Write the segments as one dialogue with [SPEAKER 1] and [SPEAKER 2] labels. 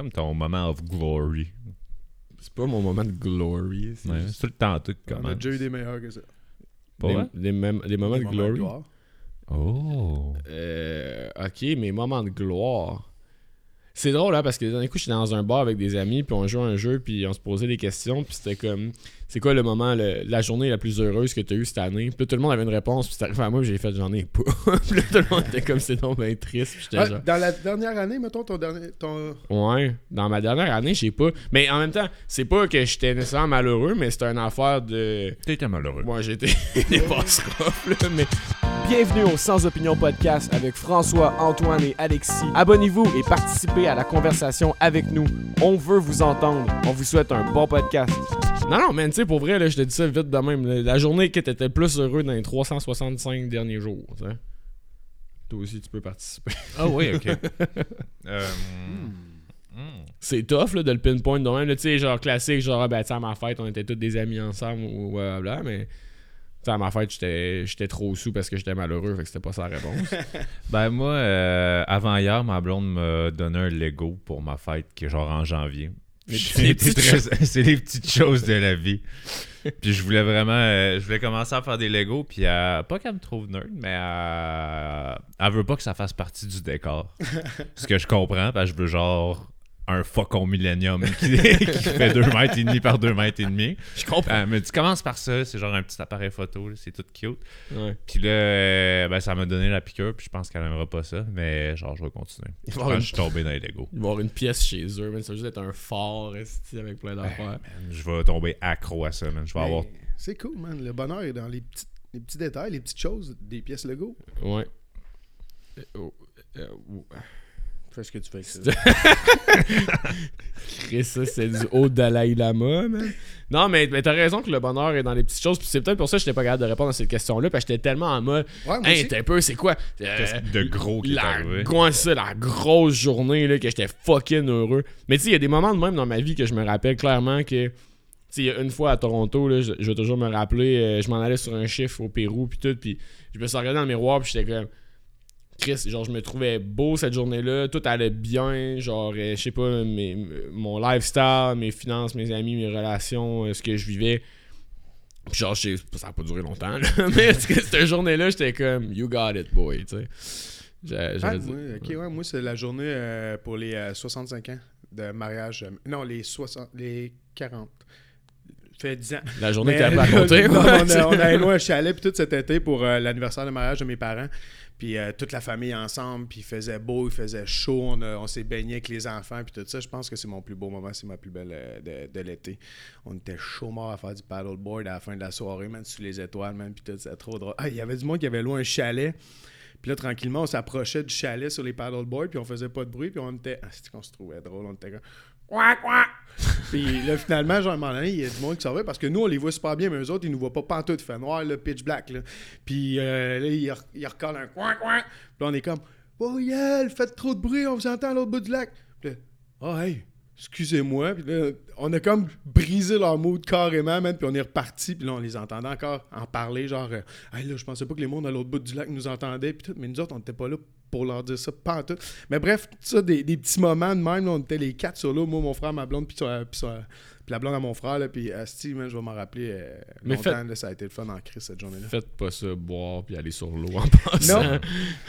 [SPEAKER 1] Comme ton moment of glory.
[SPEAKER 2] C'est pas mon moment de glory. c'est
[SPEAKER 1] Ouais,
[SPEAKER 2] juste-
[SPEAKER 1] tout le temps tout
[SPEAKER 3] On a déjà eu des meilleurs que ça.
[SPEAKER 1] Pas
[SPEAKER 2] des,
[SPEAKER 1] vrai?
[SPEAKER 2] des mem- des moments
[SPEAKER 3] Des
[SPEAKER 2] de
[SPEAKER 3] moments
[SPEAKER 2] glory?
[SPEAKER 3] gloire.
[SPEAKER 1] Oh.
[SPEAKER 2] Euh, ok, mes moments de gloire. C'est drôle, hein, parce que d'un coup, j'étais dans un bar avec des amis, puis on jouait à un jeu, puis on se posait des questions, puis c'était comme, c'est quoi le moment, le- la journée la plus heureuse que tu as eue cette année? Puis là, tout le monde avait une réponse, puis c'est arrivé à moi, puis j'ai fait, j'en ai pas. puis là, tout le monde était comme, c'est donc bien triste, puis j'étais
[SPEAKER 3] Ah,
[SPEAKER 2] genre,
[SPEAKER 3] dans la dernière année, mettons, ton dernier. Ton...
[SPEAKER 2] ouais, dans ma dernière année, j'ai pas. Mais en même temps, c'est pas que j'étais nécessairement malheureux, mais c'était une affaire de.
[SPEAKER 1] T'étais malheureux.
[SPEAKER 2] Moi, j'étais des passes rough, là, mais
[SPEAKER 4] Bienvenue au Sans Opinion Podcast avec François, Antoine et Alexis. Abonnez-vous et participez à la conversation avec nous. On veut vous entendre. On vous souhaite un bon podcast.
[SPEAKER 2] Non, non, man, tu sais, pour vrai, là, je te dis ça vite de même. La la journée que t'étais le plus heureux dans les 365 derniers jours, tu sais. Toi aussi, tu peux participer.
[SPEAKER 1] Ah oui, ok. Euh, hmm.
[SPEAKER 2] C'est tough, là, de le pinpoint de même. Tu sais, genre classique, genre, ah, ben, à ma fête, on était tous des amis ensemble ou blablabla, mais. À ma fête, j'étais j'étais trop sous parce que j'étais malheureux, fait que c'était pas sa réponse.
[SPEAKER 1] Ben moi, euh, avant hier, ma blonde m'a donné un Lego pour ma fête qui est genre en janvier. C'est les petites choses de la vie. Puis je voulais vraiment, euh, je voulais commencer à faire des Legos, puis euh, pas qu'elle me trouve nerd, mais euh, elle veut pas que ça fasse partie du décor. Ce que je comprends, parce que je veux genre un Faucon Millennium qui, qui fait 2 mètres et demi par 2 mètres et demi.
[SPEAKER 2] Je comprends.
[SPEAKER 1] Euh, mais tu commences par ça, c'est genre un petit appareil photo, c'est tout cute.
[SPEAKER 2] Ouais.
[SPEAKER 1] Puis là, euh, ben, ça m'a donné la piqûre, puis je pense qu'elle aimera pas ça, mais genre, je vais continuer.
[SPEAKER 2] Il
[SPEAKER 1] Je
[SPEAKER 2] va
[SPEAKER 1] pense que je suis tombé dans les Legos.
[SPEAKER 2] Il va y avoir une pièce chez eux, man. Ça va juste être un fort, avec plein d'affaires.
[SPEAKER 1] Je vais tomber accro à ça, man. Je vais avoir.
[SPEAKER 3] Mais C'est cool, man. Le bonheur est dans les petits, les petits détails, les petites choses des pièces Lego.
[SPEAKER 2] Ouais. Euh, oh, euh, oh.
[SPEAKER 3] Fais ce que tu fais avec ça.
[SPEAKER 2] Chris, ça, c'est du haut Dalai Lama, man. Non, mais, mais t'as raison que le bonheur est dans les petites choses. Puis c'est peut-être pour ça que j'étais pas capable de répondre à cette question-là. Parce que j'étais tellement en mode.
[SPEAKER 3] Ouais,
[SPEAKER 2] Hey, t'es un peu, c'est quoi? Euh,
[SPEAKER 1] de gros qui
[SPEAKER 2] la, gros- ça, la grosse journée là, que j'étais fucking heureux. Mais tu sais, il y a des moments de même dans ma vie que je me rappelle clairement que. Tu sais, il y a une fois à Toronto, là, je, je vais toujours me rappeler, euh, je m'en allais sur un chiffre au Pérou, puis tout, puis je me suis regardé dans le miroir, puis j'étais comme. Chris, genre, je me trouvais beau cette journée-là, tout allait bien, genre, euh, je sais pas, mes- mon lifestyle, mes finances, mes amis, mes relations, euh, ce que je vivais. Puis genre, je sais- ça a pas duré longtemps, là, mais cette journée-là, j'étais comme, you got it, boy, tu sais.
[SPEAKER 3] Ah,
[SPEAKER 2] dit-
[SPEAKER 3] ouais, moi, c'est la journée euh, pour les euh, 65 ans de mariage. euh, non, les 60, les 40. Fait 10 ans.
[SPEAKER 2] La journée que raconté.
[SPEAKER 3] Non,
[SPEAKER 2] ouais,
[SPEAKER 3] on, a, on a loué un chalet puis tout cet été pour euh, l'anniversaire de mariage de mes parents. Puis euh, toute la famille ensemble, puis il faisait beau, il faisait chaud, on, a- on s'est baigné avec les enfants, puis tout ça. Je pense que c'est mon plus beau moment, c'est ma plus belle euh, de, l'été. On était chaud mort à faire du paddleboard à la fin de la soirée, man, sous les étoiles, man, puis tout, c'était trop drôle. Ah, il y avait du monde qui avait loué un chalet. Puis là, tranquillement, on s'approchait du chalet sur les paddleboards, puis on faisait pas de bruit, puis on était. Ah, c'est qu'on se trouvait drôle, on était comme. Quack, quack. Puis là, finalement, genre, à un moment donné, il y a du monde qui s'en va parce que nous, on les voit super bien, mais eux autres, ils nous voient pas pantoute. Il fait noir, le pitch black. Là. Puis euh, là, ils re- ils recollent un coin, coin. Puis là, on est comme, oh yeah, faites trop de bruit, on vous entend à l'autre bout du lac. Puis là, oh hey, excusez-moi. On a comme brisé leur mood carrément, man. Puis on est reparti. Puis là, on les entendait encore en parler, genre, euh, là, je pensais pas que les mondes à l'autre bout du lac nous entendaient. Puis tout, mais nous autres, on n'était pas là pour leur dire ça, pas en tout. Mais bref, ça, des, petits moments de même, là, on était les quatre sur l'eau, moi, mon frère, ma blonde, puis, puis, ça- puis la blonde à mon frère, là, puis Asti, man, je vais m'en rappeler euh,
[SPEAKER 2] Mais
[SPEAKER 3] longtemps, là, ça a été le fun en crise cette journée-là.
[SPEAKER 2] Faites pas ça, boire puis aller sur l'eau en passant.
[SPEAKER 3] Non.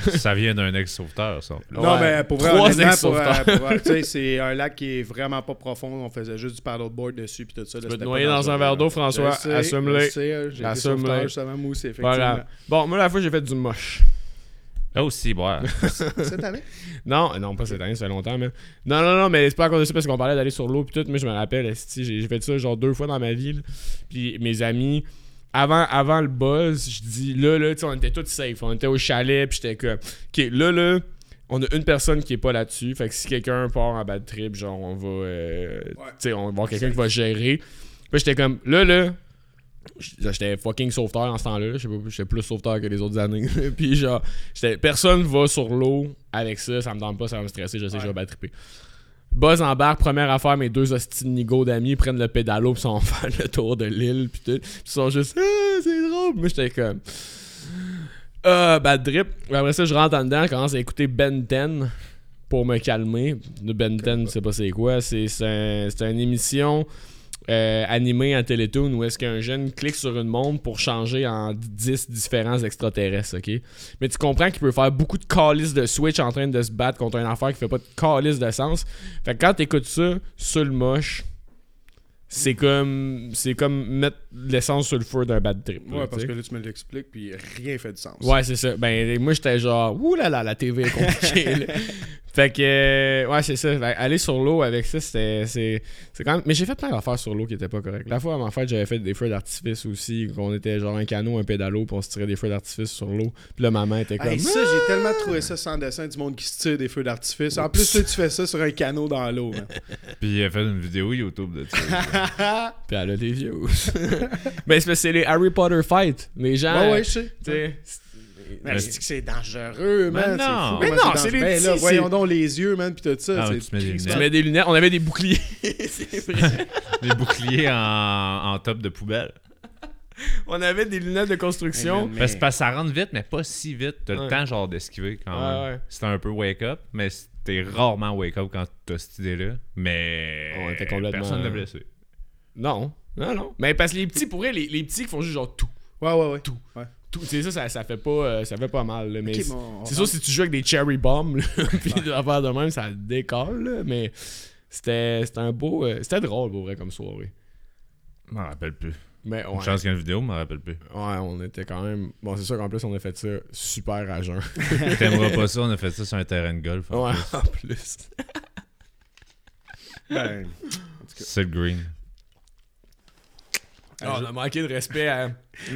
[SPEAKER 1] Ça vient d'un ex-sauveteur, ça.
[SPEAKER 3] Non,
[SPEAKER 2] Ouais.
[SPEAKER 3] mais pour vrai,
[SPEAKER 2] Trois
[SPEAKER 3] honnêtement, pour, euh, pour, euh, c'est un lac qui est vraiment pas profond. On faisait juste du paddleboard dessus puis tout ça.
[SPEAKER 2] Tu peux te noyer dans un verre d'eau, François? Assume-le.
[SPEAKER 3] Assume-le. Effectivement.
[SPEAKER 2] Voilà. Bon, moi, la fois, j'ai fait du moche.
[SPEAKER 1] Là aussi, boire.
[SPEAKER 3] Cette année?
[SPEAKER 2] Non, non, pas cette année, ça fait longtemps, mais. Non, non, non, mais c'est pas à cause de ça parce qu'on parlait d'aller sur l'eau puis tout. Moi, je me rappelle, j'ai fait ça genre deux fois dans ma vie. Puis mes amis, avant, avant le buzz, je dis là, là, tu sais, on était tous safe. On était au chalet, puis j'étais comme, ok, là, là, on a une personne qui est pas là-dessus. Fait que si quelqu'un part en bad trip, genre, on va. euh, Tu sais, on va avoir quelqu'un qui va gérer. Puis j'étais comme, là, là. J'étais fucking sauveteur en ce temps-là. Je sais pas, J'étais plus sauveteur que les autres années. puis genre, personne va sur l'eau avec ça. Ça me tente pas, ça va me stresser. Je sais que je vais bad tripper. Buzz embarque, première affaire, mes deux hosties nigo d'amis prennent le pédalo pis sont faire le tour de l'île pis tout. Pis sont juste Ah, c'est drôle. Moi j'étais comme Ah, bad drip. Après ça, je rentre en dedans, je commence à écouter Ben 10. pour me calmer. De Ben 10, je sais pas c'est quoi. C'est c'est un- c'est une émission euh, animée en Télétoon où est-ce qu'un jeune clique sur une montre pour changer en 10 différents extraterrestres, ok? Mais tu comprends qu'il peut faire beaucoup de calices de Switch en train de se battre contre une affaire qui fait pas de calice de sens. Fait que quand t'écoutes ça sur le moche, c'est comme c'est comme mettre l'essence sur le feu d'un bad trip.
[SPEAKER 3] Ouais, parce que là, tu me l'expliques, puis rien fait de sens.
[SPEAKER 2] Ouais, c'est ça. Ben, moi, j'étais genre, ouh là là, la TV est compliquée. fait que, euh, ouais, c'est ça. Fait, aller sur l'eau avec ça, c'était. C'est c'est quand même. Mais j'ai fait plein d'affaires sur l'eau qui étaient pas correctes. La fois, en fait, j'avais fait des feux d'artifice aussi, qu'on était genre un canot, un pédalo, puis on se tirait des feux d'artifice sur l'eau. Puis là, ma main était comme.
[SPEAKER 3] Hey, ça, j'ai tellement trouvé ça sans dessin du monde qui se tire des feux d'artifice. En plus, toi, tu fais ça sur un canot dans l'eau. man.
[SPEAKER 1] Puis il a fait une vidéo YouTube de ça.
[SPEAKER 2] Puis elle a des views. Mais c'est que c'est les Harry Potter fight. Les gens.
[SPEAKER 3] Ouais, ouais, je sais. Mais c'est que c'est dangereux, man.
[SPEAKER 1] Mais
[SPEAKER 3] c'est
[SPEAKER 1] non.
[SPEAKER 3] fou
[SPEAKER 2] Mais non, c'est les
[SPEAKER 3] Ben là,
[SPEAKER 2] petits,
[SPEAKER 3] voyons donc les yeux, man, pis tout ça.
[SPEAKER 1] Ah,
[SPEAKER 3] c'est
[SPEAKER 1] tu mets des
[SPEAKER 2] Tu
[SPEAKER 1] lunettes.
[SPEAKER 2] mets des lunettes. On avait des boucliers. c'est vrai.
[SPEAKER 1] Des boucliers en, en top de poubelle.
[SPEAKER 2] On avait des lunettes de construction.
[SPEAKER 3] Mais-
[SPEAKER 1] Parce que parce que ça rentre vite, mais pas si vite. T'as
[SPEAKER 2] Ouais.
[SPEAKER 1] le temps genre d'esquiver quand
[SPEAKER 2] Ouais,
[SPEAKER 1] même.
[SPEAKER 2] ouais.
[SPEAKER 1] C'était un peu wake up, mais c'était rarement wake up quand t'as cette idée-là. Mais
[SPEAKER 2] On était complètement-
[SPEAKER 1] personne n'a blessé.
[SPEAKER 2] Non, non, non. Mais parce que les petits, pour vrai, les, les petits qui font juste genre tout.
[SPEAKER 3] Ouais, ouais, ouais.
[SPEAKER 2] Tout.
[SPEAKER 3] Ouais.
[SPEAKER 2] Tout. Tu sais, ça, ça, ça fait pas, euh, ça fait pas mal. là, mais c'est-
[SPEAKER 3] bon,
[SPEAKER 2] sûr, si tu joues avec des cherry bombs, là, puis des affaires de même, ça décolle. là, mais c'était c'était un beau. euh, c'était drôle, pour vrai, comme soirée.
[SPEAKER 1] Je m'en rappelle plus.
[SPEAKER 2] Mais
[SPEAKER 1] Une
[SPEAKER 2] ouais,
[SPEAKER 1] chance qu'il y a une vidéo, je m'en rappelle plus.
[SPEAKER 2] ouais, on était quand même. Bon, c'est sûr qu'en plus, on a fait ça super à jeun.
[SPEAKER 1] T'aimeras pas ça, on a fait ça sur un terrain de golf. en
[SPEAKER 2] ouais,
[SPEAKER 1] plus.
[SPEAKER 2] en plus.
[SPEAKER 3] Ben,
[SPEAKER 1] C'est le green.
[SPEAKER 2] Ah, on a manqué de respect à.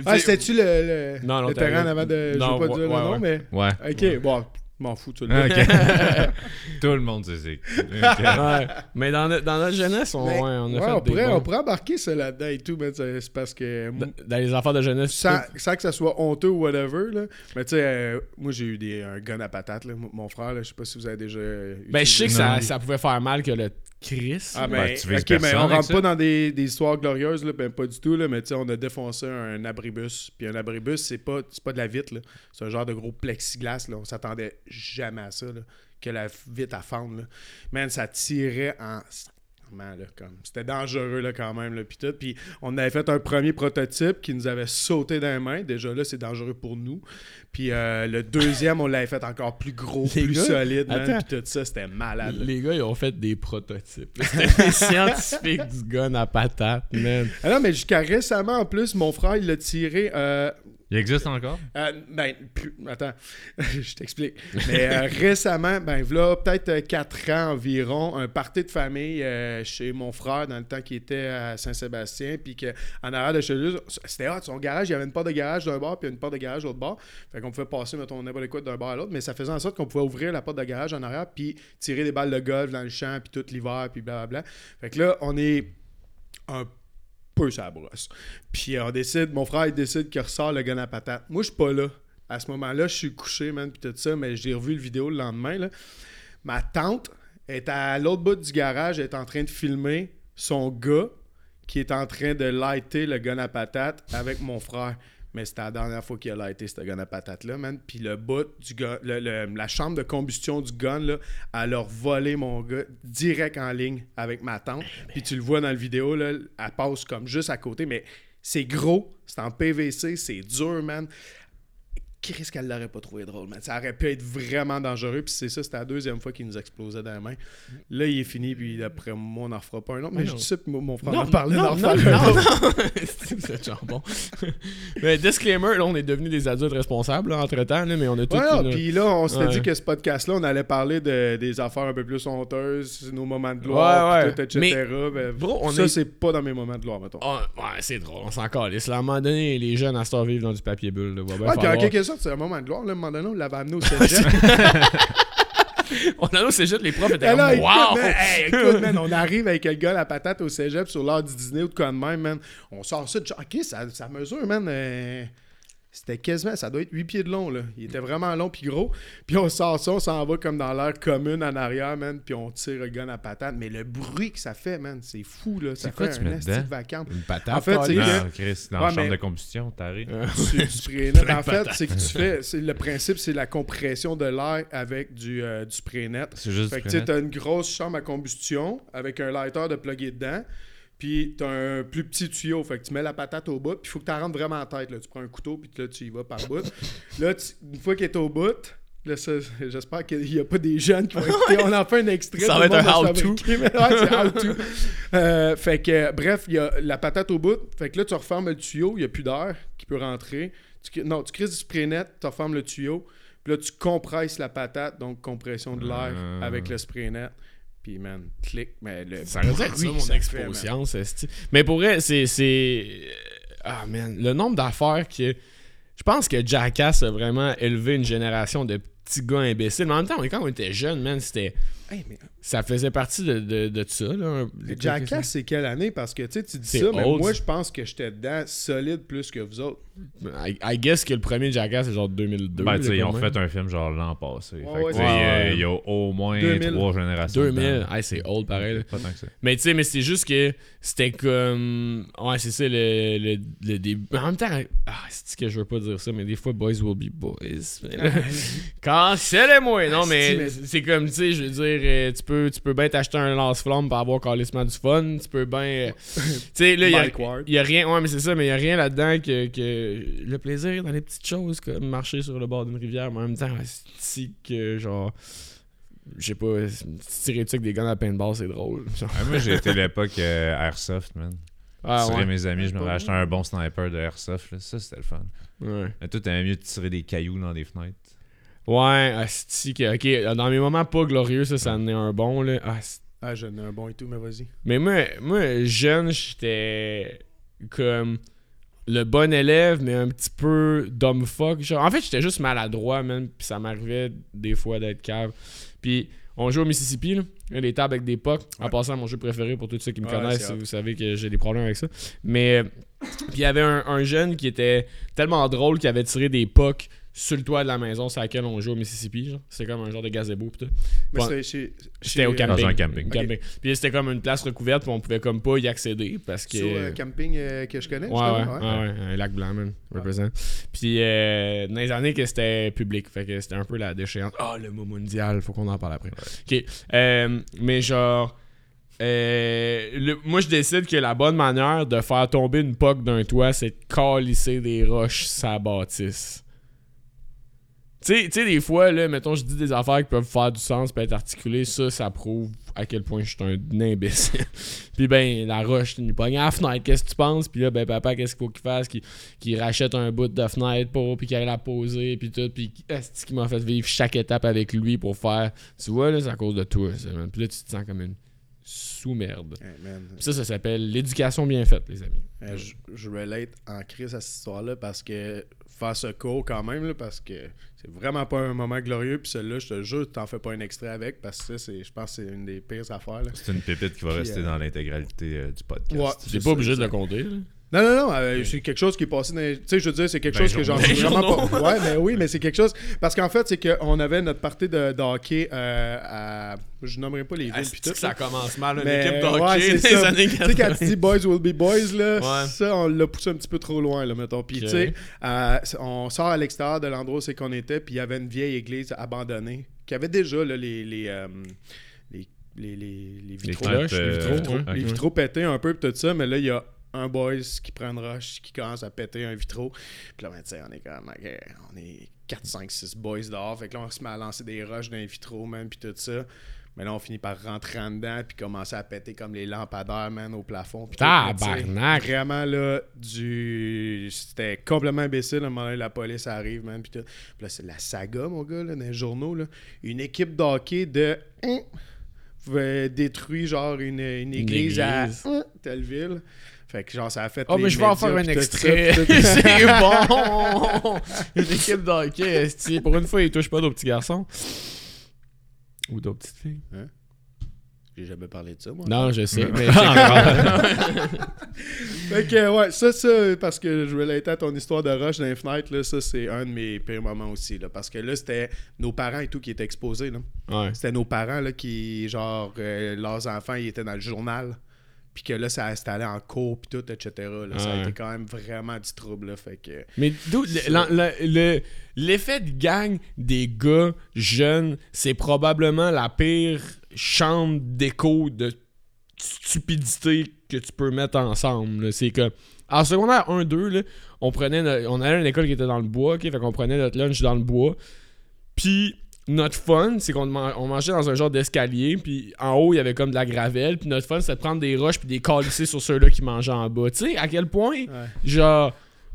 [SPEAKER 3] Ah, c'était-tu le, le,
[SPEAKER 2] Non, non,
[SPEAKER 3] le
[SPEAKER 2] t'as-
[SPEAKER 3] terrain en avant de.
[SPEAKER 2] Non,
[SPEAKER 3] je veux pas
[SPEAKER 2] ouais,
[SPEAKER 3] dire
[SPEAKER 2] ouais,
[SPEAKER 3] le nom,
[SPEAKER 2] ouais.
[SPEAKER 3] mais.
[SPEAKER 1] Ouais.
[SPEAKER 3] Ok, bon, je m'en fous, tu le
[SPEAKER 1] ok. Tout le monde sait c'est. Ok.
[SPEAKER 2] ouais. Mais dans, notre- dans notre jeunesse, on,
[SPEAKER 3] Mais-
[SPEAKER 2] on a
[SPEAKER 3] ouais,
[SPEAKER 2] fait
[SPEAKER 3] on,
[SPEAKER 2] des
[SPEAKER 3] pourrait,
[SPEAKER 2] bons-
[SPEAKER 3] on pourrait embarquer ça là-dedans et tout, mais c'est parce que.
[SPEAKER 2] Dans dans les affaires de jeunesse.
[SPEAKER 3] Sans,
[SPEAKER 2] tout-
[SPEAKER 3] sans que ça soit honteux ou whatever, là. Mais tu sais, euh, moi j'ai eu des, un gun à patate, là. Mon- frère, là, je sais pas si vous avez déjà. euh,
[SPEAKER 2] Ben, je sais que ça, ça pouvait faire mal que le Chris.
[SPEAKER 3] Ah,
[SPEAKER 1] Ben,
[SPEAKER 3] ben,
[SPEAKER 1] tu
[SPEAKER 3] mais on rentre pas dans des, des histoires glorieuses, là, ben pas du tout, là, mais tu sais, on a défoncé un abribus. Puis un abribus, c'est pas, c'est pas de la vitre, là. C'est un genre de gros plexiglas, là. On s'attendait jamais à ça, là, que la vitre à fendre, là. Man, ça tirait en. Man, là, comme, c'était dangereux là, quand même. Là, puis tout. Puis on avait fait un premier prototype qui nous avait sauté dans les mains. Déjà là, c'est dangereux pour nous. Puis euh, le deuxième, on l'avait fait encore plus gros,
[SPEAKER 2] Les
[SPEAKER 3] plus
[SPEAKER 2] gars,
[SPEAKER 3] solide. man. Puis tout ça, c'était malade.
[SPEAKER 2] Les gars, ils ont fait des prototypes. C'était des scientifiques du gun à patate, man.
[SPEAKER 3] Ah non, mais jusqu'à récemment, en plus, mon frère, il l'a tiré. euh,
[SPEAKER 1] Il existe encore?
[SPEAKER 3] euh, ben, plus- attends, je t'explique. Mais euh, récemment, ben, voilà, peut-être 4 ans environ, un party de famille euh, chez mon frère dans le temps qu'il était à Saint-Sébastien, puis qu'en arrière de chez lui, c'était hot, son garage, il y avait une porte de garage d'un bord, puis une porte de garage de l'autre bord. Fait qu'on pouvait passer, mettons, n'importe quoi d'un bord à l'autre, mais ça faisait en sorte qu'on pouvait ouvrir la porte de garage en arrière, puis tirer des balles de golf dans le champ, puis tout l'hiver, puis blablabla. Fait que là, on est un peu sa brosse. Puis euh, on décide, mon frère décide qu'il ressort le gun à patate. Moi, je suis pas là. À ce moment-là, je suis couché, man, puis tout ça, mais j'ai revu le vidéo le lendemain. Ma tante est à l'autre bout du garage, elle est en train de filmer son gars qui est en train de lighter le gun à patate avec mon frère. Mais c'était la dernière fois qu'il a lighté ce gun à patate-là, man. Puis le bout du gun, le- le- la chambre de combustion du gun, là, elle a volé mon gars direct en ligne avec ma tante. Puis tu le vois dans la vidéo, là, elle passe comme juste à côté, mais c'est gros, c'est en PVC, c'est dur, man. Qu'est-ce qu'elle l'aurait pas trouvé drôle, man? Ça aurait pu être vraiment dangereux, puis c'est ça, c'était la deuxième fois qu'il nous explosait dans la main. Là, il est fini, puis d'après moi, on n'en refera pas un autre. Mais
[SPEAKER 2] Mais
[SPEAKER 3] je dis ça, puis mon frère parlait
[SPEAKER 2] non,
[SPEAKER 3] d'en
[SPEAKER 2] non,
[SPEAKER 3] refaire un
[SPEAKER 2] non,
[SPEAKER 3] autre.
[SPEAKER 2] non. C'est jambon. mais disclaimer, là, on est devenus des adultes responsables là, entre-temps, là, mais on a tout une-
[SPEAKER 3] puis là, on s'était
[SPEAKER 2] Ouais.
[SPEAKER 3] dit que ce podcast-là, on allait parler de, des affaires un peu plus honteuses, nos moments de gloire,
[SPEAKER 2] Ouais, ouais.
[SPEAKER 3] tout, etc. Ben,
[SPEAKER 2] Bro, on
[SPEAKER 3] ça,
[SPEAKER 2] est-
[SPEAKER 3] c'est pas dans mes moments de gloire, mettons.
[SPEAKER 2] Ah, ouais, c'est drôle, on s'en calisse. À un moment donné, les jeunes à temps vivent dans du papier bulle. Là, va bien
[SPEAKER 3] en
[SPEAKER 2] falloir-
[SPEAKER 3] quelque c'est un moment de gloire. Là, à un moment donné, on l'avait amené au cégep.
[SPEAKER 2] On a c'est juste les profs étaient comme Wow!
[SPEAKER 3] écoute, man, on arrive avec le gars à la patate au cégep sur l'heure du dîner ou de quoi de même, man. On sort ça de ok, ça, ça mesure, man. euh, C'était quasiment, ça doit être 8 pieds de long, là. Il était vraiment long puis gros. Puis on sort ça, on s'en va comme dans l'air commune en arrière, man. Puis on tire le gun à patate. Mais le bruit que ça fait, man, c'est fou, là. Ça
[SPEAKER 1] quoi
[SPEAKER 3] fait
[SPEAKER 1] tu
[SPEAKER 3] un de vacarme.
[SPEAKER 2] Une patate?
[SPEAKER 3] En fait, c'est
[SPEAKER 1] Ah,
[SPEAKER 3] que-
[SPEAKER 1] Chris, dans
[SPEAKER 3] Ouais,
[SPEAKER 1] la chambre
[SPEAKER 3] mais-
[SPEAKER 1] de combustion, t'arrives.
[SPEAKER 3] spray net. En fait, c'est que tu fais. Le principe, c'est la compression de l'air avec du, euh, du spray net.
[SPEAKER 1] C'est juste
[SPEAKER 3] Fait que tu t'as une grosse chambre à combustion avec un lighter de plugger dedans. Puis t'as un plus petit tuyau. Fait que tu mets la patate au bout. Puis il faut que tu rentres vraiment en tête. Là. Tu prends un couteau. Puis là, tu y vas par bout. là, tu- une fois qu'il est au bout. Là, ça, j'espère qu'il n'y a pas des jeunes qui vont écouter. On en fait un extrait.
[SPEAKER 2] Ça va être un how-to.
[SPEAKER 3] Euh, fait que, bref, il y a la patate au bout. Fait que là, tu refermes le tuyau. Il n'y a plus d'air qui peut rentrer. Tu- non, tu crises du spray net. Tu refermes le tuyau. Puis là, tu compresses la patate. Donc, compression de l'air
[SPEAKER 1] Euh.
[SPEAKER 3] avec le spray net. Puis, man, clic. Mais le
[SPEAKER 2] Ça aurait ça, mon expo science. Mais pour vrai, c'est. c'est- Ah, man. Le nombre d'affaires que. Je pense que Jackass a vraiment élevé une génération de petits gars imbéciles. Mais en même temps, quand on était jeunes, man, c'était.
[SPEAKER 3] Hey, mais
[SPEAKER 2] Ça faisait partie de, de, de ça, là.
[SPEAKER 3] Jackass, c'est quelle année? Parce que, tu sais, tu dis ça, mais moi, je pense que j'étais dedans solide plus que vous autres.
[SPEAKER 2] I, I guess que le premier Jackass, c'est genre 2002.
[SPEAKER 1] Ben, tu ils ont fait un film genre l'an passé.
[SPEAKER 3] Ouais, ouais,
[SPEAKER 1] il y a-
[SPEAKER 2] Ouais.
[SPEAKER 1] il y a au moins
[SPEAKER 3] 2000.
[SPEAKER 1] trois générations.
[SPEAKER 2] 2000.
[SPEAKER 1] dedans.
[SPEAKER 2] Hey, c'est old pareil. là.
[SPEAKER 1] Pas tant que ça.
[SPEAKER 2] Mais tu sais, mais c'est juste que c'était comme. Ouais, c'est ça le, le, le début. En même temps, ah, c'est que je veux pas dire ça, mais des fois, boys will be boys. Là, Cancellez-moi! Non,
[SPEAKER 3] Ah,
[SPEAKER 2] mais- c'est comme, tu sais, je veux dire, euh, tu peux, tu peux bien t'acheter un lance-flamme pour avoir carrément du fun. Tu peux bien. euh, tu sais, là, il y a, a rien. Ouais, mais c'est ça, mais il y a rien là-dedans que, que. Le plaisir dans les petites choses, comme marcher sur le bord d'une rivière, mais en même temps, c'est que, genre. Je sais pas, tirer dessus avec des guns à paintball, c'est drôle.
[SPEAKER 1] Ah, moi, j'ai été l'époque euh, Airsoft, man.
[SPEAKER 2] Ah,
[SPEAKER 1] tirer
[SPEAKER 2] ouais.
[SPEAKER 1] mes amis, je
[SPEAKER 3] mal.
[SPEAKER 1] acheté un bon sniper de Airsoft. là. Ça, c'était le fun.
[SPEAKER 2] Ouais.
[SPEAKER 1] Mais toi, t'aimais mieux de tirer des cailloux dans des fenêtres?
[SPEAKER 2] Ouais, asti. Ok, dans mes moments pas glorieux, ça, ça en est un bon, là. Ah,
[SPEAKER 3] Ah, j'en ai un bon et tout, mais vas-y.
[SPEAKER 2] mais moi, moi jeune, j'étais comme le bon élève, mais un petit peu dumb fuck. Genre, en fait, j'étais juste maladroit, man. Puis ça m'arrivait des fois d'être cave. Puis on joue au Mississippi, là. Les tables avec des pucks. En
[SPEAKER 3] Ouais.
[SPEAKER 2] passant, mon jeu préféré pour tous ceux qui me
[SPEAKER 3] Ouais,
[SPEAKER 2] connaissent, vous savez que j'ai des problèmes avec ça. Mais puis il y avait un, un jeune qui était tellement drôle qu'il avait tiré des pucks sur le toit de la maison sur laquelle on joue au Mississippi. genre. C'est comme un genre de gazebo. pis tout.
[SPEAKER 3] Mais c'était chez-
[SPEAKER 2] J'étais
[SPEAKER 3] chez-
[SPEAKER 2] au camping.
[SPEAKER 1] Dans un camping.
[SPEAKER 2] Puis c'était comme une place recouverte, puis on pouvait comme pas y accéder parce que.
[SPEAKER 3] Sur euh, camping euh, que je connais,
[SPEAKER 2] Ouais, ouais, ouais, ouais, un lac blanc, man, represent. Puis euh, dans les années que c'était public, fait que c'était un peu la déchéance. Ah, le mot mondial, faut qu'on en parle après. Ok, euh, mais genre, euh, le- moi je décide que la bonne manière de faire tomber une poque d'un toit, c'est de calisser des roches sa bâtisse. Tu sais- des fois, là, mettons, je dis des affaires qui peuvent faire du sens, peut être articulées, ça, ça prouve à quel point je suis un imbécile. Puis ben, la roche, il pogne à la fenêtre, qu'est-ce que tu penses? Puis là, ben, papa, qu'est-ce qu'il faut qu'il fasse? Qu'il rachète un bout de fenêtre pour, puis qu'il aille la poser, puis tout. Puis est-ce qu'il m'a fait vivre chaque étape avec lui pour faire. Tu vois, là, c'est à cause de toi, ça. Puis là, tu te sens comme une
[SPEAKER 3] Hey, man.
[SPEAKER 2] Puis ça, ça s'appelle l'éducation bien faite, les amis.
[SPEAKER 3] Euh, je, je relate en crise à cette histoire-là parce que faire ce cours quand même, là, parce que c'est vraiment pas un moment glorieux. Puis celui-là, je te jure, t'en fais pas un extrait avec parce que ça, c'est, je pense que c'est une des pires affaires.
[SPEAKER 1] C'est une pépite qui va
[SPEAKER 3] Puis,
[SPEAKER 1] rester
[SPEAKER 3] euh,
[SPEAKER 1] dans l'intégralité euh, du podcast.
[SPEAKER 3] Ouais.
[SPEAKER 2] C'est pas
[SPEAKER 3] ça,
[SPEAKER 2] obligé de le compter, là.
[SPEAKER 3] Non, non, non, euh, c'est quelque chose qui est passé dans. les- Tu sais, je veux dire, c'est quelque chose que j'en
[SPEAKER 2] les
[SPEAKER 3] vraiment pas. Ouais, mais oui, mais c'est quelque chose. Parce qu'en fait, c'est qu'on avait notre partie de, de hockey euh, à. Je nommerai pas les villes. puis tout,
[SPEAKER 2] ça
[SPEAKER 3] là.
[SPEAKER 2] commence mal, une
[SPEAKER 3] Mais,
[SPEAKER 2] équipe de
[SPEAKER 3] ouais,
[SPEAKER 2] hockey
[SPEAKER 3] c'est
[SPEAKER 2] des
[SPEAKER 3] ça.
[SPEAKER 2] années
[SPEAKER 3] Tu sais, quand
[SPEAKER 2] 80.
[SPEAKER 3] tu dis boys will be boys, là,
[SPEAKER 2] Ouais.
[SPEAKER 3] ça, on l'a poussé un petit peu trop loin, là, mettons. Puis, tu sais, euh, on sort à l'extérieur de l'endroit où c'est qu'on était, puis il y avait une vieille église abandonnée qui avait déjà là, les, les, euh, les, les, les, les
[SPEAKER 2] Les
[SPEAKER 3] vitraux.
[SPEAKER 2] cloches, les
[SPEAKER 1] euh,
[SPEAKER 2] vitraux,
[SPEAKER 3] vitraux.
[SPEAKER 2] ouais.
[SPEAKER 3] Les vitraux pétés un peu, pis tout ça, mais là, il y a un boys qui prend une roche, qui commence à péter un vitraux. Puis là, ben, tu sais, on est comme, on est 4, 5, 6 boys dehors. Fait que là, on se met à lancer des roches dans les vitraux, man, puis tout ça. Mais là, on finit par rentrer en dedans, puis commencer à péter comme les lampadaires, man, au plafond.
[SPEAKER 2] Tabarnak!
[SPEAKER 3] Vraiment, là, du. C'était complètement imbécile. À un moment donné, la police arrive, man. Puis tout. Puis là, c'est la saga, mon gars, là, dans les journaux, là. Une équipe d'hockey de. hein, pouvait détruire, genre, une, une église, à
[SPEAKER 2] église.
[SPEAKER 3] hein, telle ville. Fait que, genre, ça a fait.
[SPEAKER 2] Oh, mais je vais en faire un extrait. c'est bon! Une équipe. Pour une fois, ils touchent pas nos petits garçons. Ou nos petites filles.
[SPEAKER 3] J'ai jamais parlé de ça, moi.
[SPEAKER 2] Non, je sais. mais
[SPEAKER 3] Fait que, ouais, ça, ça, parce que je relatais à ton histoire de rush dans les fenêtres, là, ça, c'est un de mes pires moments aussi, là. Parce que là, c'était nos parents et tout qui étaient exposés, là.
[SPEAKER 2] ouais.
[SPEAKER 3] C'était nos parents, là, qui, genre, euh, leurs enfants, ils étaient dans le journal. Puis que là, ça a installé en cours, puis tout, etc. là. Ça a été quand même vraiment du trouble, là. Fait que.
[SPEAKER 2] Mais d'où l'effet de gang des gars jeunes, c'est probablement la pire chambre d'écho de stupidité que tu peux mettre ensemble. C'est que en secondaire 1-2, là, on prenait on allait à une école qui était dans le bois, ok, fait qu'on prenait notre lunch dans le bois. Puis notre fun, c'est qu'on man- on mangeait dans un genre d'escalier, puis en haut, il y avait comme de la gravelle, puis notre fun, c'était de prendre des roches puis des calisser sur ceux-là qui mangeaient en bas. Tu sais, à quel point
[SPEAKER 3] Ouais.
[SPEAKER 2] genre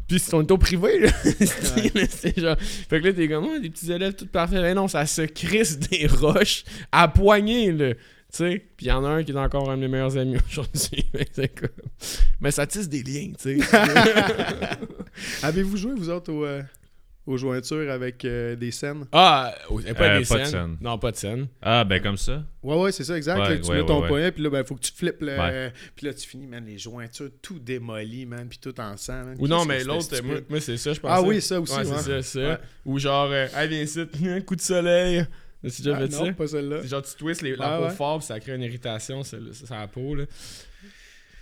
[SPEAKER 2] puis si on est au privé là, c'est genre fait que là t'es comme oh, des petits élèves tout parfaits. Mais non ça se crisse des roches à poignée là. Tu sais puis il y en a un qui est encore un de mes meilleurs amis aujourd'hui. Mais c'est comme mais ça tisse des liens tu sais.
[SPEAKER 3] Avez-vous joué, vous autres, au, euh, aux jointures avec euh, des scènes
[SPEAKER 2] ah oh, pas
[SPEAKER 1] Euh,
[SPEAKER 2] des
[SPEAKER 1] pas de
[SPEAKER 2] scènes.
[SPEAKER 1] scène.
[SPEAKER 2] non pas de scène
[SPEAKER 1] Ah, ben comme ça.
[SPEAKER 3] Ouais, ouais, c'est ça, exact.
[SPEAKER 1] Ouais,
[SPEAKER 3] là, tu
[SPEAKER 1] ouais,
[SPEAKER 3] mets ton
[SPEAKER 1] ouais, ouais.
[SPEAKER 3] poignet, puis là, ben, faut que tu flippes le.
[SPEAKER 1] Ouais.
[SPEAKER 3] Puis là, tu finis, man, les jointures tout démolies, man, puis tout en sang. man.
[SPEAKER 2] ou non mais
[SPEAKER 3] que c'était
[SPEAKER 2] l'autre moi, moi, c'est ça je pense
[SPEAKER 3] Ah oui, ça aussi,
[SPEAKER 2] ouais,
[SPEAKER 3] ouais.
[SPEAKER 2] c'est ça, ça.
[SPEAKER 3] Ouais.
[SPEAKER 2] ou genre euh, hey viens ici un coup de soleil tu déjà
[SPEAKER 3] Ah,
[SPEAKER 2] fait
[SPEAKER 3] non,
[SPEAKER 2] ça?
[SPEAKER 3] pas celle-là.
[SPEAKER 2] C'est genre tu twists les- la peau
[SPEAKER 3] ouais.
[SPEAKER 2] fort puis ça crée une irritation sur, la peau là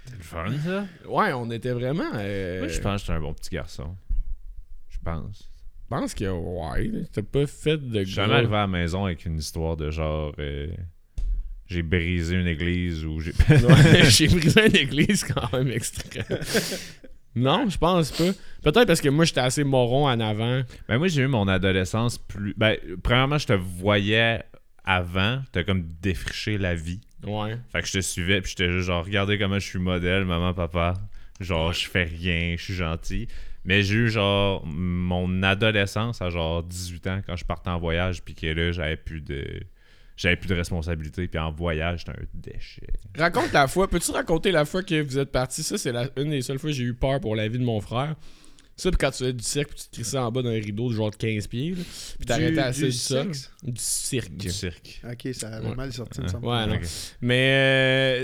[SPEAKER 1] C'est le fun, ça.
[SPEAKER 2] Ouais, on était vraiment. euh,
[SPEAKER 1] Moi, je pense que j'étais un bon petit garçon. Je pense.
[SPEAKER 2] Je pense que ouais, t'as pas fait de
[SPEAKER 1] Je suis jamais arrivé à la maison avec une histoire de genre. euh, j'ai brisé une église ou j'ai.
[SPEAKER 2] Ouais, J'ai brisé une église quand même extrême. non, je pense pas. Peut-être parce que moi j'étais assez moron en avant.
[SPEAKER 1] Ben, moi, j'ai eu mon adolescence plus. Ben, premièrement, je te voyais avant. T'as comme défriché la vie.
[SPEAKER 2] Ouais.
[SPEAKER 1] Fait que je te suivais, puis j'étais juste genre, regardez comment je suis modèle, maman, papa. Genre, je fais rien, je suis gentil. Mais j'ai eu genre mon adolescence à genre 18 ans quand je partais en voyage, puis que là, j'avais plus de. J'avais plus de responsabilité, puis en voyage, j'étais un déchet.
[SPEAKER 2] Raconte la fois. Peux-tu raconter la fois que vous êtes parti Ça, c'est la- une des seules fois que j'ai eu peur pour la vie de mon frère. Ça, puis quand tu faisais du cirque, puis tu te crissais en bas d'un rideau de genre de 15 pieds, là, puis t'arrêtais assez
[SPEAKER 3] du
[SPEAKER 2] du? Du cirque.
[SPEAKER 1] Du cirque.
[SPEAKER 3] Ok, ça avait
[SPEAKER 2] Ouais.
[SPEAKER 3] mal sorti, me semble.
[SPEAKER 2] Ouais, non. Mais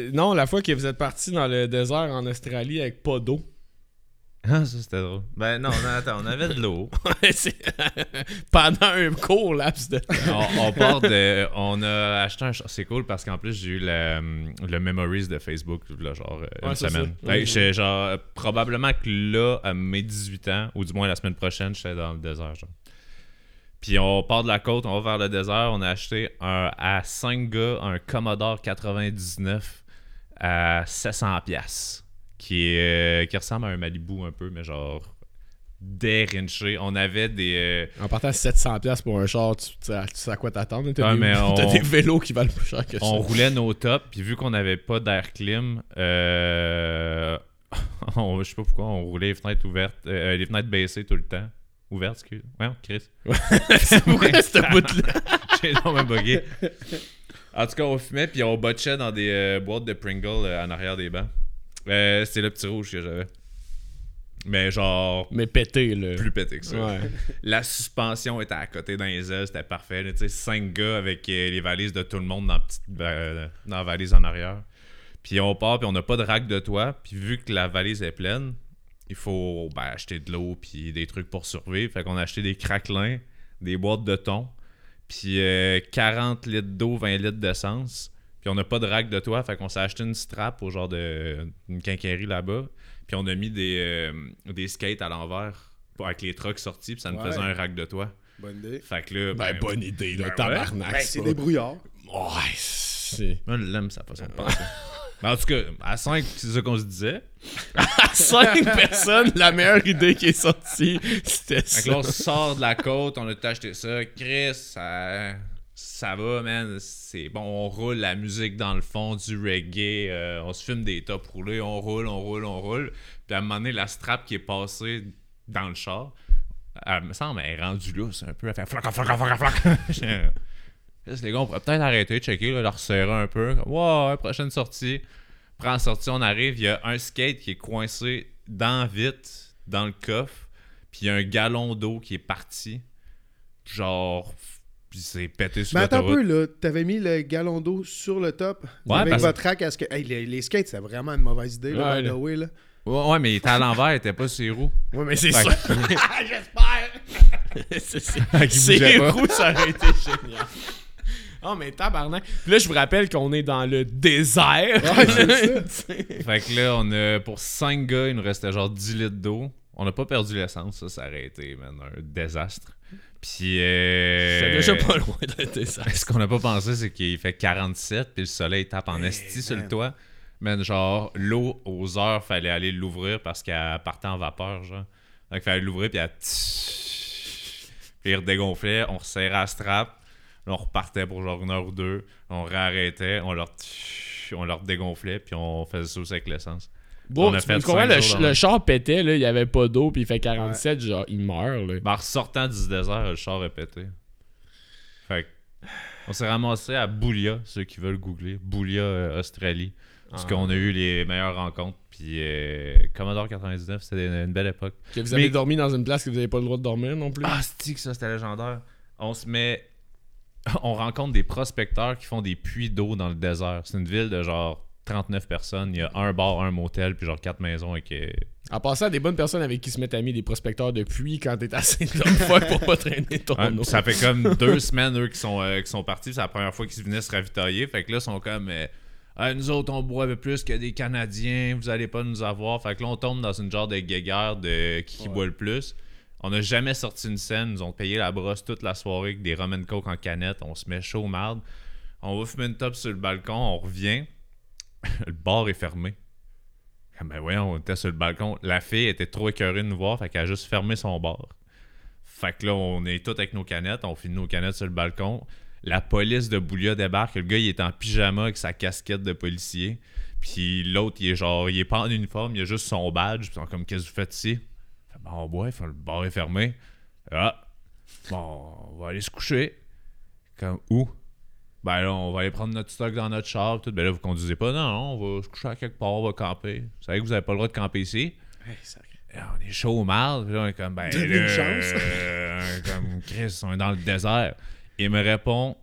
[SPEAKER 2] euh, non, la fois que vous êtes parti dans le désert en Australie avec pas d'eau.
[SPEAKER 1] Ah, ça c'était drôle. Ben non, non, attends, on avait de l'eau.
[SPEAKER 2] Pendant un court laps de temps.
[SPEAKER 1] on, on part de. On a acheté un. C'est cool parce qu'en plus, j'ai eu le, le Memories de Facebook, là, genre, euh,
[SPEAKER 2] Ouais,
[SPEAKER 1] une semaine.
[SPEAKER 2] ça. Ouais.
[SPEAKER 1] genre. Probablement que là, à mes 18 ans, ou du moins la semaine prochaine, j'étais dans le désert, genre. Puis on part de la côte, on va vers le désert. On a acheté un, à 5 gars un Commodore 99 à 700$. Piastres, Qui, est, euh, qui ressemble à un Malibu un peu, mais genre dérinché. On avait des. euh,
[SPEAKER 2] En partant à 700$ pour un char, tu, tu sais tu sais à quoi t'attendre. T'as
[SPEAKER 1] Ouais,
[SPEAKER 2] des,
[SPEAKER 1] on-
[SPEAKER 2] t'as des vélos qui valent plus cher que ça.
[SPEAKER 1] on roulait nos tops, puis vu qu'on n'avait pas d'air clim, euh, on- je sais pas pourquoi, on roulait les fenêtres ouvertes, euh, les fenêtres baissées tout le temps. Ouvertes, excuse. Ouais, Chris.
[SPEAKER 2] c'est pourquoi cette bout-là.
[SPEAKER 1] J'ai énormément bugué. En tout cas, on fumait, puis on botchait dans des euh, boîtes de Pringle euh, en arrière des bancs. Euh, C'était le petit rouge que j'avais. Mais genre,
[SPEAKER 2] Mais pété, là.
[SPEAKER 1] plus pété que ça.
[SPEAKER 2] Ouais.
[SPEAKER 1] La suspension était à côté dans les ailes, c'était parfait. Tu sais, cinq gars avec euh, les valises de tout le monde dans, la petite, euh, dans la valise en arrière. Puis on part, puis on n'a pas de rack de toit. Puis vu que la valise est pleine, il faut ben, acheter de l'eau, puis des trucs pour survivre. Fait qu'on a acheté des craquelins, des boîtes de thon, puis euh, 40 litres d'eau, 20 litres d'essence. Puis on n'a pas de rack de toit, fait qu'on s'est acheté une strap au genre de une quincaillerie là-bas. Puis on a mis des, euh, des skates à l'envers avec les trucks sortis, puis ça nous
[SPEAKER 3] Ouais.
[SPEAKER 1] faisait un rack de toit.
[SPEAKER 3] Bonne idée.
[SPEAKER 1] Fait que là,
[SPEAKER 2] Ben, bonne idée, là.
[SPEAKER 1] ben
[SPEAKER 2] tabarnak.
[SPEAKER 3] Ben, c'est des brouillards.
[SPEAKER 2] Ouais, c'est.
[SPEAKER 1] Moi, je l'aime façon de penser. Mais en tout cas, à 5, c'est ça qu'on se disait.
[SPEAKER 2] À 5 personnes, la meilleure idée qui est sortie, c'était
[SPEAKER 1] Fait que
[SPEAKER 2] ça.
[SPEAKER 1] là, on sort de la côte, on a acheté ça. Chris, ça, ça va, man. C'est bon, on roule la musique dans le fond, du reggae. euh, on se fume des tops roulés, on roule, on roule, on roule. Puis à un moment donné, la strap qui est passée dans le char, elle me semble, elle est rendue là, c'est un peu. Elle fait flac, flac, flac, flac. Les gars, on pourrait peut-être arrêter, checker, là, la resserrer un peu. Wow, prochaine sortie. Prends la sortie, on arrive, il y a un skate qui est coincé dans vite, dans le coffre. Puis il y a un gallon d'eau qui est parti. Genre, puis c'est pété sur
[SPEAKER 3] Mais attends un peu, là. T'avais mis le galon d'eau sur le top
[SPEAKER 1] Ouais,
[SPEAKER 3] avec
[SPEAKER 1] parce-
[SPEAKER 3] votre rack à skate. Hey, les, les skates, c'est vraiment une mauvaise idée, là,
[SPEAKER 2] Ouais,
[SPEAKER 3] by the
[SPEAKER 2] là.
[SPEAKER 3] way, là.
[SPEAKER 1] Ouais, ouais, mais il était à l'envers, il était pas sur les roues.
[SPEAKER 2] Ouais, mais c'est ça.
[SPEAKER 1] que-
[SPEAKER 2] c'est c'est- roues, ça aurait été génial. Oh, mais tabarnak. Puis là, je vous rappelle qu'on est dans le désert.
[SPEAKER 3] Ouais, c'est
[SPEAKER 1] Fait que là, on a, pour 5 gars, il nous restait genre 10 litres d'eau. On n'a pas perdu l'essence, ça, ça aurait été, man, un désastre. Puis, euh...
[SPEAKER 2] C'est déjà pas loin d'un désert.
[SPEAKER 1] Ce qu'on n'a pas pensé, c'est qu'il fait 47, puis le soleil tape en esti sur le toit. Man, genre, l'eau, aux heures, fallait aller l'ouvrir parce qu'elle partait en vapeur, genre. Donc, il fallait l'ouvrir, puis elle... Puis il redégonflait, on resserrait la strap. Là, on repartait pour genre une heure ou deux. On réarrêtait, on leur, on leur dégonflait, puis on faisait ça aussi avec l'essence.
[SPEAKER 2] Bon,
[SPEAKER 1] On a fait
[SPEAKER 2] comprends, le, ch- le char pétait, là, il y avait pas d'eau, puis il fait 47, genre, il meurt, là.
[SPEAKER 1] Ben, en ressortant du désert, le char a pété. Fait que, on s'est ramassé à Boulia, ceux qui veulent googler. Boulia, euh, Australie. Parce
[SPEAKER 2] Ah.
[SPEAKER 1] qu'on a eu les meilleures rencontres. Puis euh, Commodore 99, c'était une, une belle époque.
[SPEAKER 2] Que vous avez
[SPEAKER 1] Mais-
[SPEAKER 2] dormi dans une place que vous avez pas le droit de dormir non plus?
[SPEAKER 1] Ah, c'est que ça, c'était légendaire. On se met. On rencontre des prospecteurs qui font des puits d'eau dans le désert. C'est une ville de genre 39 personnes. Il y a un bar, un motel, puis genre quatre maisons avec.
[SPEAKER 2] En passant à des bonnes personnes avec qui se mettent amis, des prospecteurs de puits quand t'es assez fuck pour pas traîner ton
[SPEAKER 1] ça fait comme deux semaines, eux, qui sont, euh, qui sont partis. C'est la première fois qu'ils venaient se ravitailler. Fait que là, ils sont comme. euh, Ah, nous autres, on boit un peu plus que des Canadiens. Vous allez pas nous avoir. Fait que là, on tombe dans une genre de guéguerre de qui, qui boit le plus. On n'a jamais sorti une scène. Ils nous ont payé la brosse toute la soirée avec des rum and coke en canette. On se met chaud au marde. On va fumer une top sur le balcon. On revient. le bar est fermé. Ah Ben voyons, on était sur le balcon. La fille était trop écœurée de nous voir. Fait qu'elle a juste fermé son bar. Fait que là, on est tous avec nos canettes, on finit nos canettes sur le balcon. La police de Boulia débarque, le gars il est en pyjama avec sa casquette de policier. Puis l'autre, il est genre, il est pas en uniforme, il a juste son badge. Puis comme, qu'est-ce que vous faites ici? Fait, ben, on boit, le bar est fermé. Ah, bon, on va aller se coucher. Comme, où? Ben là, on va aller prendre notre stock dans notre char. Tout. Ben là, vous conduisez pas? Non, on va se coucher à quelque part, on va camper. Vous savez que vous avez pas le droit de camper ici?
[SPEAKER 3] Hey.
[SPEAKER 1] Là, on est chaud au mal. Puis là, on est comme, ben,
[SPEAKER 3] une chance.
[SPEAKER 1] euh, comme, Chris, on est dans le désert. Il me répond,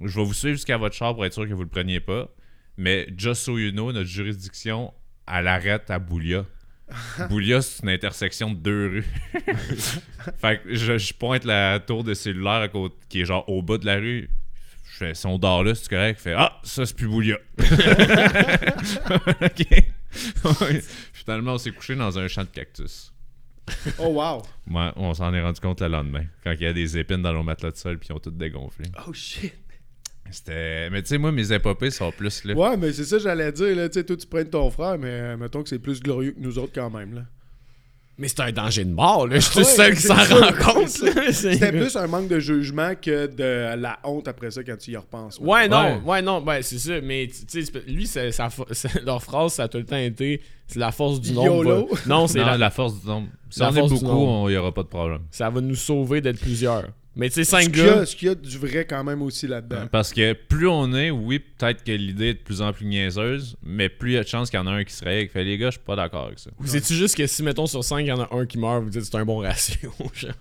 [SPEAKER 1] je vais vous suivre jusqu'à votre char pour être sûr que vous le preniez pas. Mais just so you know, notre juridiction, elle arrête à Boulia. Boulia, c'est une intersection de deux rues. fait que je, je pointe la tour de cellulaire à côté, qui est genre au bas de la rue. Je fais, si on dort là, c'est correct. Il fait, ah, ça, c'est plus Boulia. ok. Finalement, on s'est couché dans un champ de cactus.
[SPEAKER 3] Oh, wow.
[SPEAKER 1] Ouais, on s'en est rendu compte le lendemain. Quand il y a des épines dans nos matelas de sol, puis ils ont toutes dégonflé.
[SPEAKER 3] Oh, shit.
[SPEAKER 1] C'était. Mais tu sais, moi, mes épopées sont plus là.
[SPEAKER 3] Ouais, mais c'est ça que j'allais dire, là. Tu sais, toi, tu prends ton frère, mais euh, mettons que c'est plus glorieux que nous autres quand même, là.
[SPEAKER 2] Mais c'est un danger de mort, là. Je suis seul qui s'en rend compte,
[SPEAKER 3] C'était plus un manque de jugement que de la honte après ça quand tu y repenses.
[SPEAKER 2] Ouais, non,
[SPEAKER 1] Ouais.
[SPEAKER 2] ouais, non, ben c'est ça, mais tu sais, c'est- lui, sa leur phrase, ça a tout le temps été c'est la force du nombre. Non, c'est la-
[SPEAKER 1] la... force du nombre. Si
[SPEAKER 2] La
[SPEAKER 1] on est beaucoup, il n'y aura pas de problème.
[SPEAKER 2] ça va nous sauver d'être plusieurs. Mais tu sais,
[SPEAKER 3] Ce
[SPEAKER 2] cinq
[SPEAKER 3] qu'il y, a,
[SPEAKER 2] gars.
[SPEAKER 3] ce qu'il y a du vrai quand même aussi là-dedans?
[SPEAKER 1] Parce que plus on est, oui, peut-être que l'idée est de plus en plus niaiseuse, mais plus il y a de chances qu'il y en a un qui se réveille et qui fait les gars, je suis pas d'accord avec ça.
[SPEAKER 2] Vous c'est-tu juste que si, mettons, sur 5, il y en a un qui meurt, vous dites c'est un bon ratio, genre?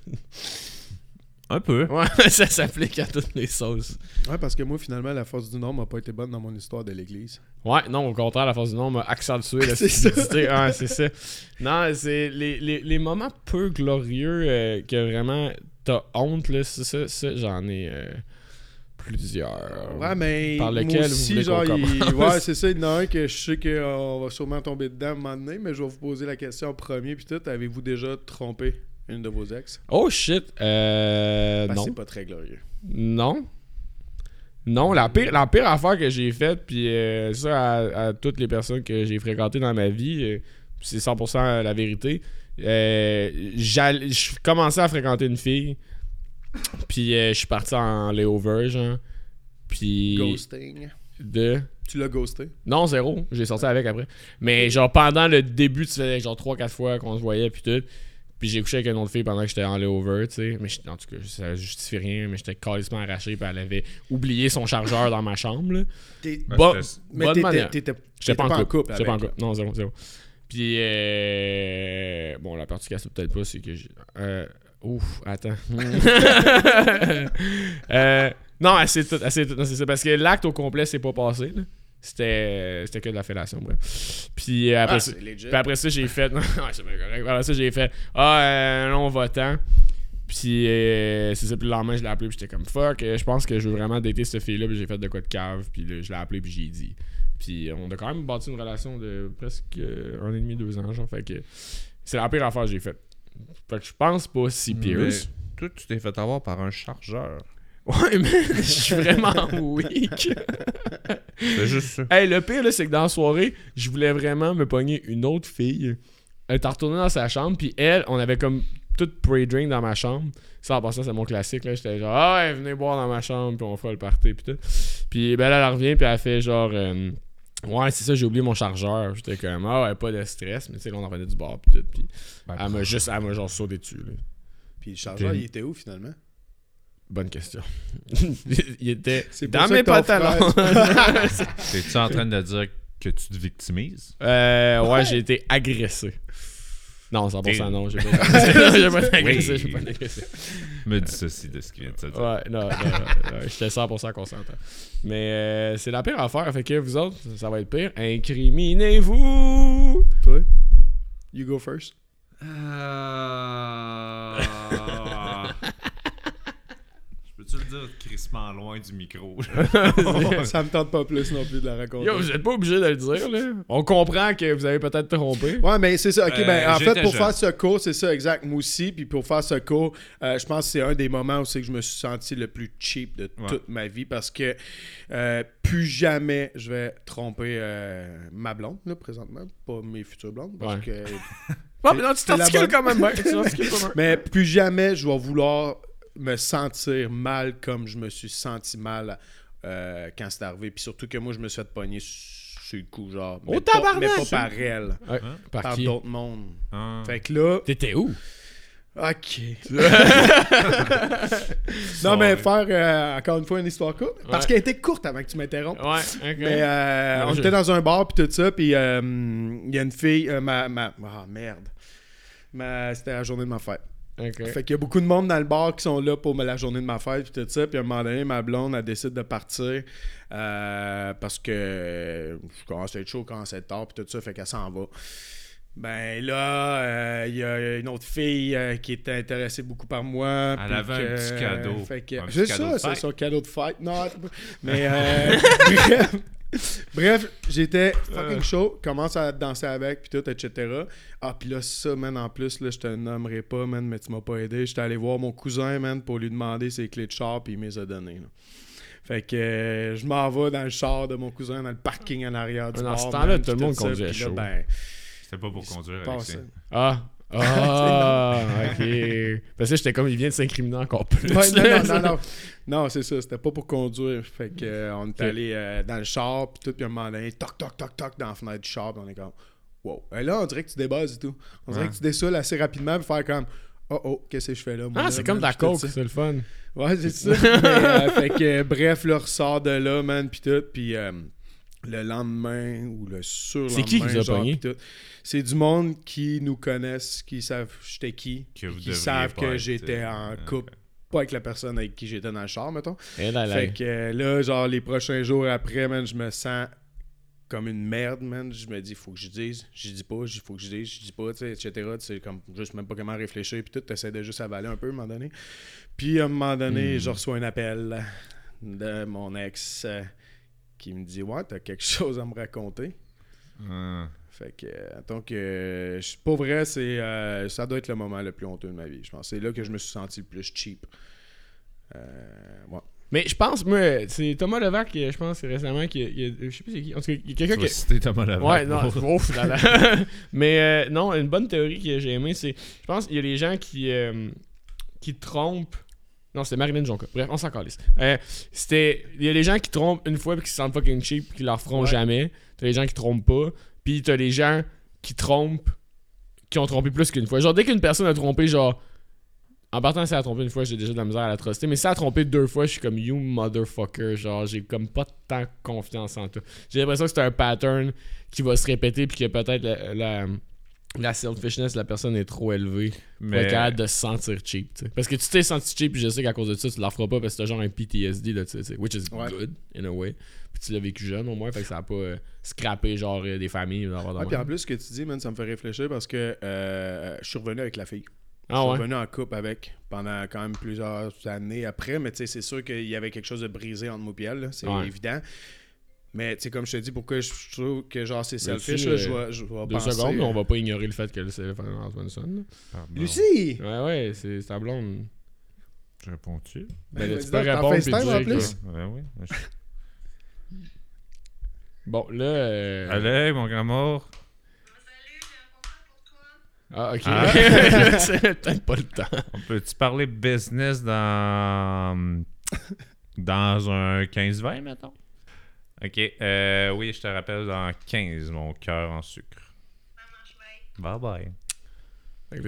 [SPEAKER 1] Un peu.
[SPEAKER 2] Ouais, ça s'applique à toutes les sauces.
[SPEAKER 3] Ouais, parce que moi, finalement, la force du nombre n'a pas été bonne dans mon histoire de l'Église.
[SPEAKER 2] Ouais, non, au contraire, la force du nombre a accentué la
[SPEAKER 3] C'est ça.
[SPEAKER 2] stupidité. Ouais, c'est ça. Non, c'est les, les, les moments peu glorieux euh, que vraiment t'as honte, là, c'est ça, ça j'en ai euh, plusieurs.
[SPEAKER 3] Ouais, mais
[SPEAKER 2] Par lequel vous
[SPEAKER 3] aussi,
[SPEAKER 2] voulez
[SPEAKER 3] genre, il- ouais, c'est ça, il y en a un que je sais qu'on va sûrement tomber dedans à un moment donné, mais je vais vous poser la question en premier, puis tout, avez-vous déjà trompé une de vos ex?
[SPEAKER 2] Oh shit, euh,
[SPEAKER 3] que
[SPEAKER 2] non.
[SPEAKER 3] c'est pas très glorieux.
[SPEAKER 2] Non. Non, la pire, la pire affaire que j'ai faite, puis euh, ça à, à toutes les personnes que j'ai fréquentées dans ma vie, euh, c'est 100% la vérité. Euh, je commençais à fréquenter une fille, puis euh, je suis parti en layover, genre. Puis.
[SPEAKER 3] Ghosting.
[SPEAKER 2] De.
[SPEAKER 3] Tu l'as ghosté?
[SPEAKER 2] Non, zéro. J'ai sorti avec après. Mais genre pendant le début, tu faisais genre 3-4 fois qu'on se voyait, puis tout. Puis j'ai couché avec une autre fille pendant que j'étais en layover, tu sais. Mais en tout cas, ça justifie rien, mais j'étais calissement arraché, puis elle avait oublié son chargeur dans ma chambre, là.
[SPEAKER 3] T'es-
[SPEAKER 2] Bon,
[SPEAKER 3] Mais
[SPEAKER 2] bonne
[SPEAKER 3] t'étais
[SPEAKER 2] manière.
[SPEAKER 3] t'étais-
[SPEAKER 2] J'étais pas, en couple. J'étais pas en couple. Non, zéro, zéro. Puis, euh, bon, la partie casse peut-être pas, c'est que j'ai- euh, Ouf, attends. Euh, non, c'est tout, non, c'est ça. Parce que l'acte au complet, c'est pas passé. là. C'était, c'était que de la fellation, bref. Puis euh, après,
[SPEAKER 3] Ah,
[SPEAKER 2] ça, puis après ça, j'ai fait. ouais, c'est bien correct. Après ça, j'ai fait. Ah, non, va-t'en. Puis euh, c'est ça. Puis le lendemain, je l'ai appelé. Puis j'étais comme fuck. Je pense que je veux vraiment dater cette fille-là. Puis j'ai fait de quoi de cave. Puis là, je l'ai appelé. Puis j'ai dit. Puis on a quand même bâti une relation de presque euh, un an et demi, deux ans. Genre. Fait que c'est la pire affaire que j'ai faite. Fait que je pense pas si Pierce.
[SPEAKER 1] Toi, tu t'es fait avoir par un chargeur.
[SPEAKER 2] Ouais, mais je suis vraiment weak.
[SPEAKER 1] C'est juste ça.
[SPEAKER 2] hey, le pire, là, c'est que dans la soirée, je voulais vraiment me pogner une autre fille. Elle était retournée dans sa chambre, puis elle, on avait comme tout pre-drink dans ma chambre. Ça, en passant, c'est mon classique, là. J'étais genre, ah venez boire dans ma chambre, puis on fera le party, puis tout. Puis ben, là, elle revient, puis elle fait genre, euh, ouais, c'est ça, j'ai oublié mon chargeur. J'étais comme, ah ouais, pas de stress, mais tu sais, là, on en revenait du bar, puis tout. Puis
[SPEAKER 1] Ben,
[SPEAKER 2] elle m'a juste, elle m'a genre sauté dessus, là.
[SPEAKER 3] Puis le chargeur, il était où finalement?
[SPEAKER 2] Bonne question. Il était dans mes pantalons.
[SPEAKER 1] T'es-tu en train de dire que tu te victimises?
[SPEAKER 2] Euh, ouais, j'ai été agressé. Non, 100%
[SPEAKER 1] T'es-
[SPEAKER 2] non, j'ai pas j'ai pas été agressé,
[SPEAKER 1] Oui.
[SPEAKER 2] j'ai pas été agressé.
[SPEAKER 1] Me dis ceci de ce qu'il vient de te dire.
[SPEAKER 2] Ouais, non, non, non, non, j'étais 100% consentant. Mais euh, c'est la pire affaire, fait que vous autres, ça va être pire. Incriminez-vous!
[SPEAKER 3] Toi? You go first.
[SPEAKER 1] Euh... Je peux-tu le dire crissement loin du micro?
[SPEAKER 3] ça me tente pas plus non plus de la raconter.
[SPEAKER 2] Yo, vous êtes pas obligé de le dire, là. On comprend que vous avez peut-être trompé.
[SPEAKER 3] Ouais, mais c'est ça. Ok,
[SPEAKER 1] Euh,
[SPEAKER 3] ben, en
[SPEAKER 1] j'étais
[SPEAKER 3] fait, pour
[SPEAKER 1] jeune.
[SPEAKER 3] faire ce cours, c'est ça, exact. Moi aussi. Puis pour faire ce cours, euh, je pense que c'est un des moments où c'est que je me suis senti le plus cheap de
[SPEAKER 1] Ouais.
[SPEAKER 3] toute ma vie parce que euh, plus jamais je vais tromper euh, ma blonde, là, présentement. Pas mes futures blondes. Parce
[SPEAKER 2] Ouais.
[SPEAKER 3] que
[SPEAKER 2] mais non, tu t'articules quand même. Tu.
[SPEAKER 3] Mais plus jamais je vais vouloir me sentir mal comme je me suis senti mal euh, quand c'est arrivé. Puis surtout que moi, je me suis fait pogner sur le coup, genre.
[SPEAKER 2] Oh,
[SPEAKER 3] mais pas,
[SPEAKER 2] tabarnak!
[SPEAKER 3] mais pas par elle,
[SPEAKER 2] Ouais, Par
[SPEAKER 3] par
[SPEAKER 2] qui?
[SPEAKER 3] d'autres mondes.
[SPEAKER 1] Ah.
[SPEAKER 3] Fait que là,
[SPEAKER 2] T'étais où?
[SPEAKER 3] ok. non, mais faire euh, encore une fois une histoire courte. Parce
[SPEAKER 2] Ouais.
[SPEAKER 3] qu'elle était courte avant que tu m'interrompes.
[SPEAKER 2] Ouais, ok.
[SPEAKER 3] Mais euh, on
[SPEAKER 2] je-
[SPEAKER 3] était dans un bar puis tout ça, puis euh, il y a une fille, euh, ma, ma, ah merde, Ma- c'était la journée de ma fête.
[SPEAKER 2] Ok.
[SPEAKER 3] Fait qu'il y a beaucoup de monde dans le bar qui sont là pour la journée de ma fête puis tout ça. Puis à un moment donné, ma blonde, elle décide de partir euh, parce que je commence à être chaud, commence à être tard puis tout ça. Fait qu'elle s'en va. Ben là, euh, il y a une autre fille euh, qui était intéressée beaucoup par moi.
[SPEAKER 1] Elle avait un petit cadeau.
[SPEAKER 3] Fait que-
[SPEAKER 1] Un petit
[SPEAKER 3] C'est
[SPEAKER 1] cadeau
[SPEAKER 3] ça, c'est son cadeau de fête. Non, mais euh, bref, bref, j'étais fucking chaud, commence à danser avec, puis tout, etc. Ah, puis là, ça, man, en plus, là, je te nommerai pas, man, mais tu m'as pas aidé. J'étais allé voir mon cousin, man, pour lui demander ses clés de char, puis il me les a données. là. Fait que euh, je m'en vais dans le char de mon cousin, dans le parking en arrière du
[SPEAKER 2] Dans
[SPEAKER 3] bar.
[SPEAKER 2] ce temps-là, tout le monde
[SPEAKER 3] ça,
[SPEAKER 2] conduisait chaud.
[SPEAKER 3] ben,
[SPEAKER 1] C'était pas pour conduire,
[SPEAKER 3] passe
[SPEAKER 1] Alexis.
[SPEAKER 2] Ah. Ah, ok. Parce que j'étais comme, il vient de s'incriminer encore plus.
[SPEAKER 3] Ouais, non, non, non, non. Non, c'est ça, c'était pas pour conduire. Fait que euh, on est allé euh, dans le char, puis tout, puis un moment donné, toc, toc, toc, toc, dans la fenêtre du char, puis on est comme, wow. Et là, on dirait que tu débases et tout. On dirait
[SPEAKER 1] Ouais.
[SPEAKER 3] que tu dessoules assez rapidement, puis faire comme, oh oh, qu'est-ce que je fais là? moi,
[SPEAKER 2] Ah, c'est comme de la coke, c'est le fun.
[SPEAKER 3] Ouais, c'est ça. Mais, euh, fait que, bref, là, ressort de là, man, puis tout, puis le lendemain ou le surlendemain,
[SPEAKER 2] C'est qui qui vous a pogné?
[SPEAKER 3] C'est du monde qui nous connaissent, qui savent j'étais qui,
[SPEAKER 1] Que vous
[SPEAKER 3] qui savent que j'étais
[SPEAKER 1] euh,
[SPEAKER 3] en couple, pas avec la personne avec qui j'étais dans le char, mettons.
[SPEAKER 2] Et là, là.
[SPEAKER 3] Fait que euh, là, genre, les prochains jours après, man, je me sens comme une merde, man. Je me dis, faut que je dise. Je dis pas, il faut que je dise, je dis pas, tu sais, etc. Tu sais, comme juste même pas comment réfléchir, puis tout, t'essaies de juste avaler un peu à un moment donné. Puis à un moment donné,
[SPEAKER 1] Hmm.
[SPEAKER 3] je reçois un appel de mon ex euh, qui me dit, ouais, t'as quelque chose à me raconter.
[SPEAKER 1] Ah.
[SPEAKER 3] Fait que, euh, donc, euh, je- pour vrai, c'est, euh, ça doit être le moment le plus honteux de ma vie. Je pense c'est là que je me suis senti le plus cheap. Euh, ouais.
[SPEAKER 2] Mais je pense, moi, c'est Thomas Levac, euh, je pense, récemment, qui, il a- je sais plus c'est qui. En tout cas, il y a quelqu'un qui.
[SPEAKER 1] citer Thomas Levac.
[SPEAKER 2] Ouais, non, ouf, là, là. Mais euh, non, une bonne théorie que j'ai aimée, c'est. Je pense qu'il y a des gens qui, euh, qui trompent. Non, c'était Marilyn Jonca. Bref, on s'en calisse. Euh, c'était. Il y a des gens qui trompent une fois puis qui se sentent fucking cheap puis qui leur feront
[SPEAKER 3] Ouais.
[SPEAKER 2] jamais. T'as des gens qui trompent pas. Puis t'as des gens qui trompent qui ont trompé plus qu'une fois. Genre, dès qu'une personne a trompé, genre. En partant, si elle a trompé une fois, j'ai déjà de la misère à la truster. Mais si elle a trompé deux fois, je suis comme you motherfucker. Genre, j'ai comme pas tant confiance en toi. J'ai l'impression que c'est un pattern qui va se répéter puis que peut-être la, la, la selfishness de la personne est trop élevée pour
[SPEAKER 1] Mais
[SPEAKER 2] être capable de se sentir cheap. Parce que tu t'es senti cheap, puis je sais qu'à cause de ça, tu la feras pas parce que t'as genre un PTSD, là, tu sais, tu sais, which is
[SPEAKER 3] Ouais.
[SPEAKER 2] good, in a way. Puis tu l'as vécu jeune au moins, fait que ça a pas euh, scrappé genre euh, des familles. ou d'avoir de
[SPEAKER 3] Ouais, puis en plus, ce que tu dis, man, ça me fait réfléchir parce que euh, je suis revenu avec la fille.
[SPEAKER 2] Ah
[SPEAKER 3] je suis
[SPEAKER 2] ouais?
[SPEAKER 3] revenu en couple avec pendant quand même plusieurs années après, mais tu sais, c'est sûr qu'il y avait quelque chose de brisé entre moi et elle, c'est
[SPEAKER 2] Ouais.
[SPEAKER 3] évident. Mais tu sais, comme je te dis, pourquoi je trouve que genre c'est selfish, là, je
[SPEAKER 2] euh,
[SPEAKER 3] vais, je vais
[SPEAKER 2] Deux
[SPEAKER 3] penser,
[SPEAKER 2] secondes, mais on
[SPEAKER 3] euh,
[SPEAKER 2] va pas ignorer le fait que c'est Antoine-son. là.
[SPEAKER 1] Ah.
[SPEAKER 3] Lucie!
[SPEAKER 2] Ouais, ouais, c'est ta blonde.
[SPEAKER 1] Je réponds-tu?
[SPEAKER 2] Ben,
[SPEAKER 3] Ben,
[SPEAKER 2] tu peux répondre puis
[SPEAKER 3] FaceTime, en
[SPEAKER 2] dire que-
[SPEAKER 3] plus?
[SPEAKER 1] Ouais, oui.
[SPEAKER 2] Bon, là. euh,
[SPEAKER 1] Allez, mon grand mort.
[SPEAKER 2] Ah, ok.
[SPEAKER 1] Ah.
[SPEAKER 2] c'est peut-être pas le temps.
[SPEAKER 1] On peut-tu parler business dans. dans un 15-20, mettons? Ok, euh, oui, je te rappelle dans 15, mon cœur en sucre. Bye bye.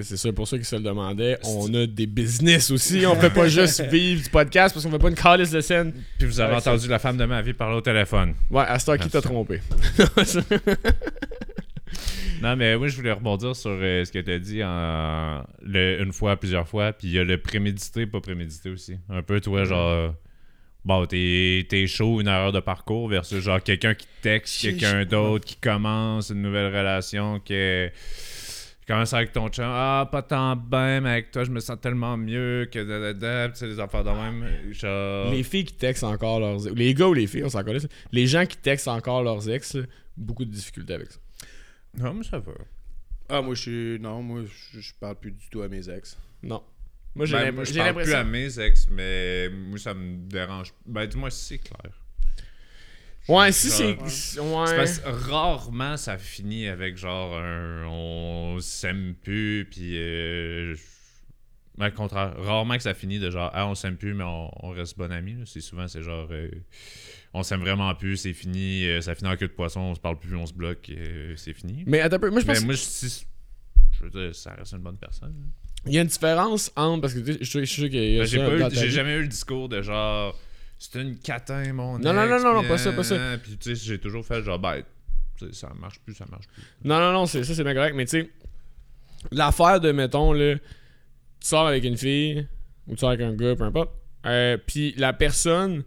[SPEAKER 2] C'est sûr, pour ceux qui se le demandaient, on a des business aussi. On fait pas juste vivre du podcast parce qu'on fait pas une calice de scène.
[SPEAKER 1] Puis vous avez
[SPEAKER 2] Ouais,
[SPEAKER 1] entendu la femme de ma vie parler au téléphone.
[SPEAKER 2] Ouais, à ce qui t'a trompé?
[SPEAKER 1] Non, mais moi, je voulais rebondir sur euh, ce que tu as dit en, le, une fois, plusieurs fois. Puis il y a le prémédité, pas prémédité aussi. Un peu, toi, genre. Bon, t'es t'es chaud, une erreur de parcours versus genre quelqu'un qui texte quelqu'un d'autre, qui commence une nouvelle relation, qui commence avec ton chum. Ah, pas tant bien, mais avec toi, je me sens tellement mieux que da da. Tu sais, les affaires de même. Genre.
[SPEAKER 2] Les filles qui textent encore leurs ex. Les gars ou les filles, on s'en connaît. Les gens qui textent encore leurs ex, là, beaucoup de difficultés avec ça.
[SPEAKER 1] Non, mais ça va.
[SPEAKER 3] Ah, moi, je suis. Non, moi, je parle plus du tout à mes ex.
[SPEAKER 2] Non. Moi, j'ai
[SPEAKER 1] Ben,
[SPEAKER 2] l'im-
[SPEAKER 1] moi, je parle plus à
[SPEAKER 2] l'impression.
[SPEAKER 1] mes ex, mais moi, ça me dérange. Ben, dis-moi si c'est clair.
[SPEAKER 2] Ouais, si c'est. Ouais.
[SPEAKER 1] parce que rarement ça finit avec genre un on s'aime plus puis euh, ben, le contraire rarement que ça finit de genre ah on s'aime plus mais on, on reste bon amis là. c'est souvent c'est genre euh, on s'aime vraiment plus c'est fini euh, ça finit en queue de poisson on se parle plus on se bloque euh, c'est fini
[SPEAKER 2] Mais attends un peu. Moi, je pense
[SPEAKER 1] mais moi je- si je veux dire ça reste une bonne personne
[SPEAKER 2] qu'il y a une différence entre. Parce que tu sais, je suis- sûr qu'il y a
[SPEAKER 1] Ben, j'ai jamais eu le discours de genre c'est une catin mon
[SPEAKER 2] Non, non, non, non,
[SPEAKER 1] puis,
[SPEAKER 2] pas ça, pas ça.
[SPEAKER 1] puis tu sais j'ai toujours fait genre ben ça marche plus ça marche plus
[SPEAKER 2] Non, non, non, ça c'est bien correct, mais tu sais, l'affaire de, mettons, là, tu sors avec une fille, ou tu sors avec un gars, peu importe, euh, puis la personne,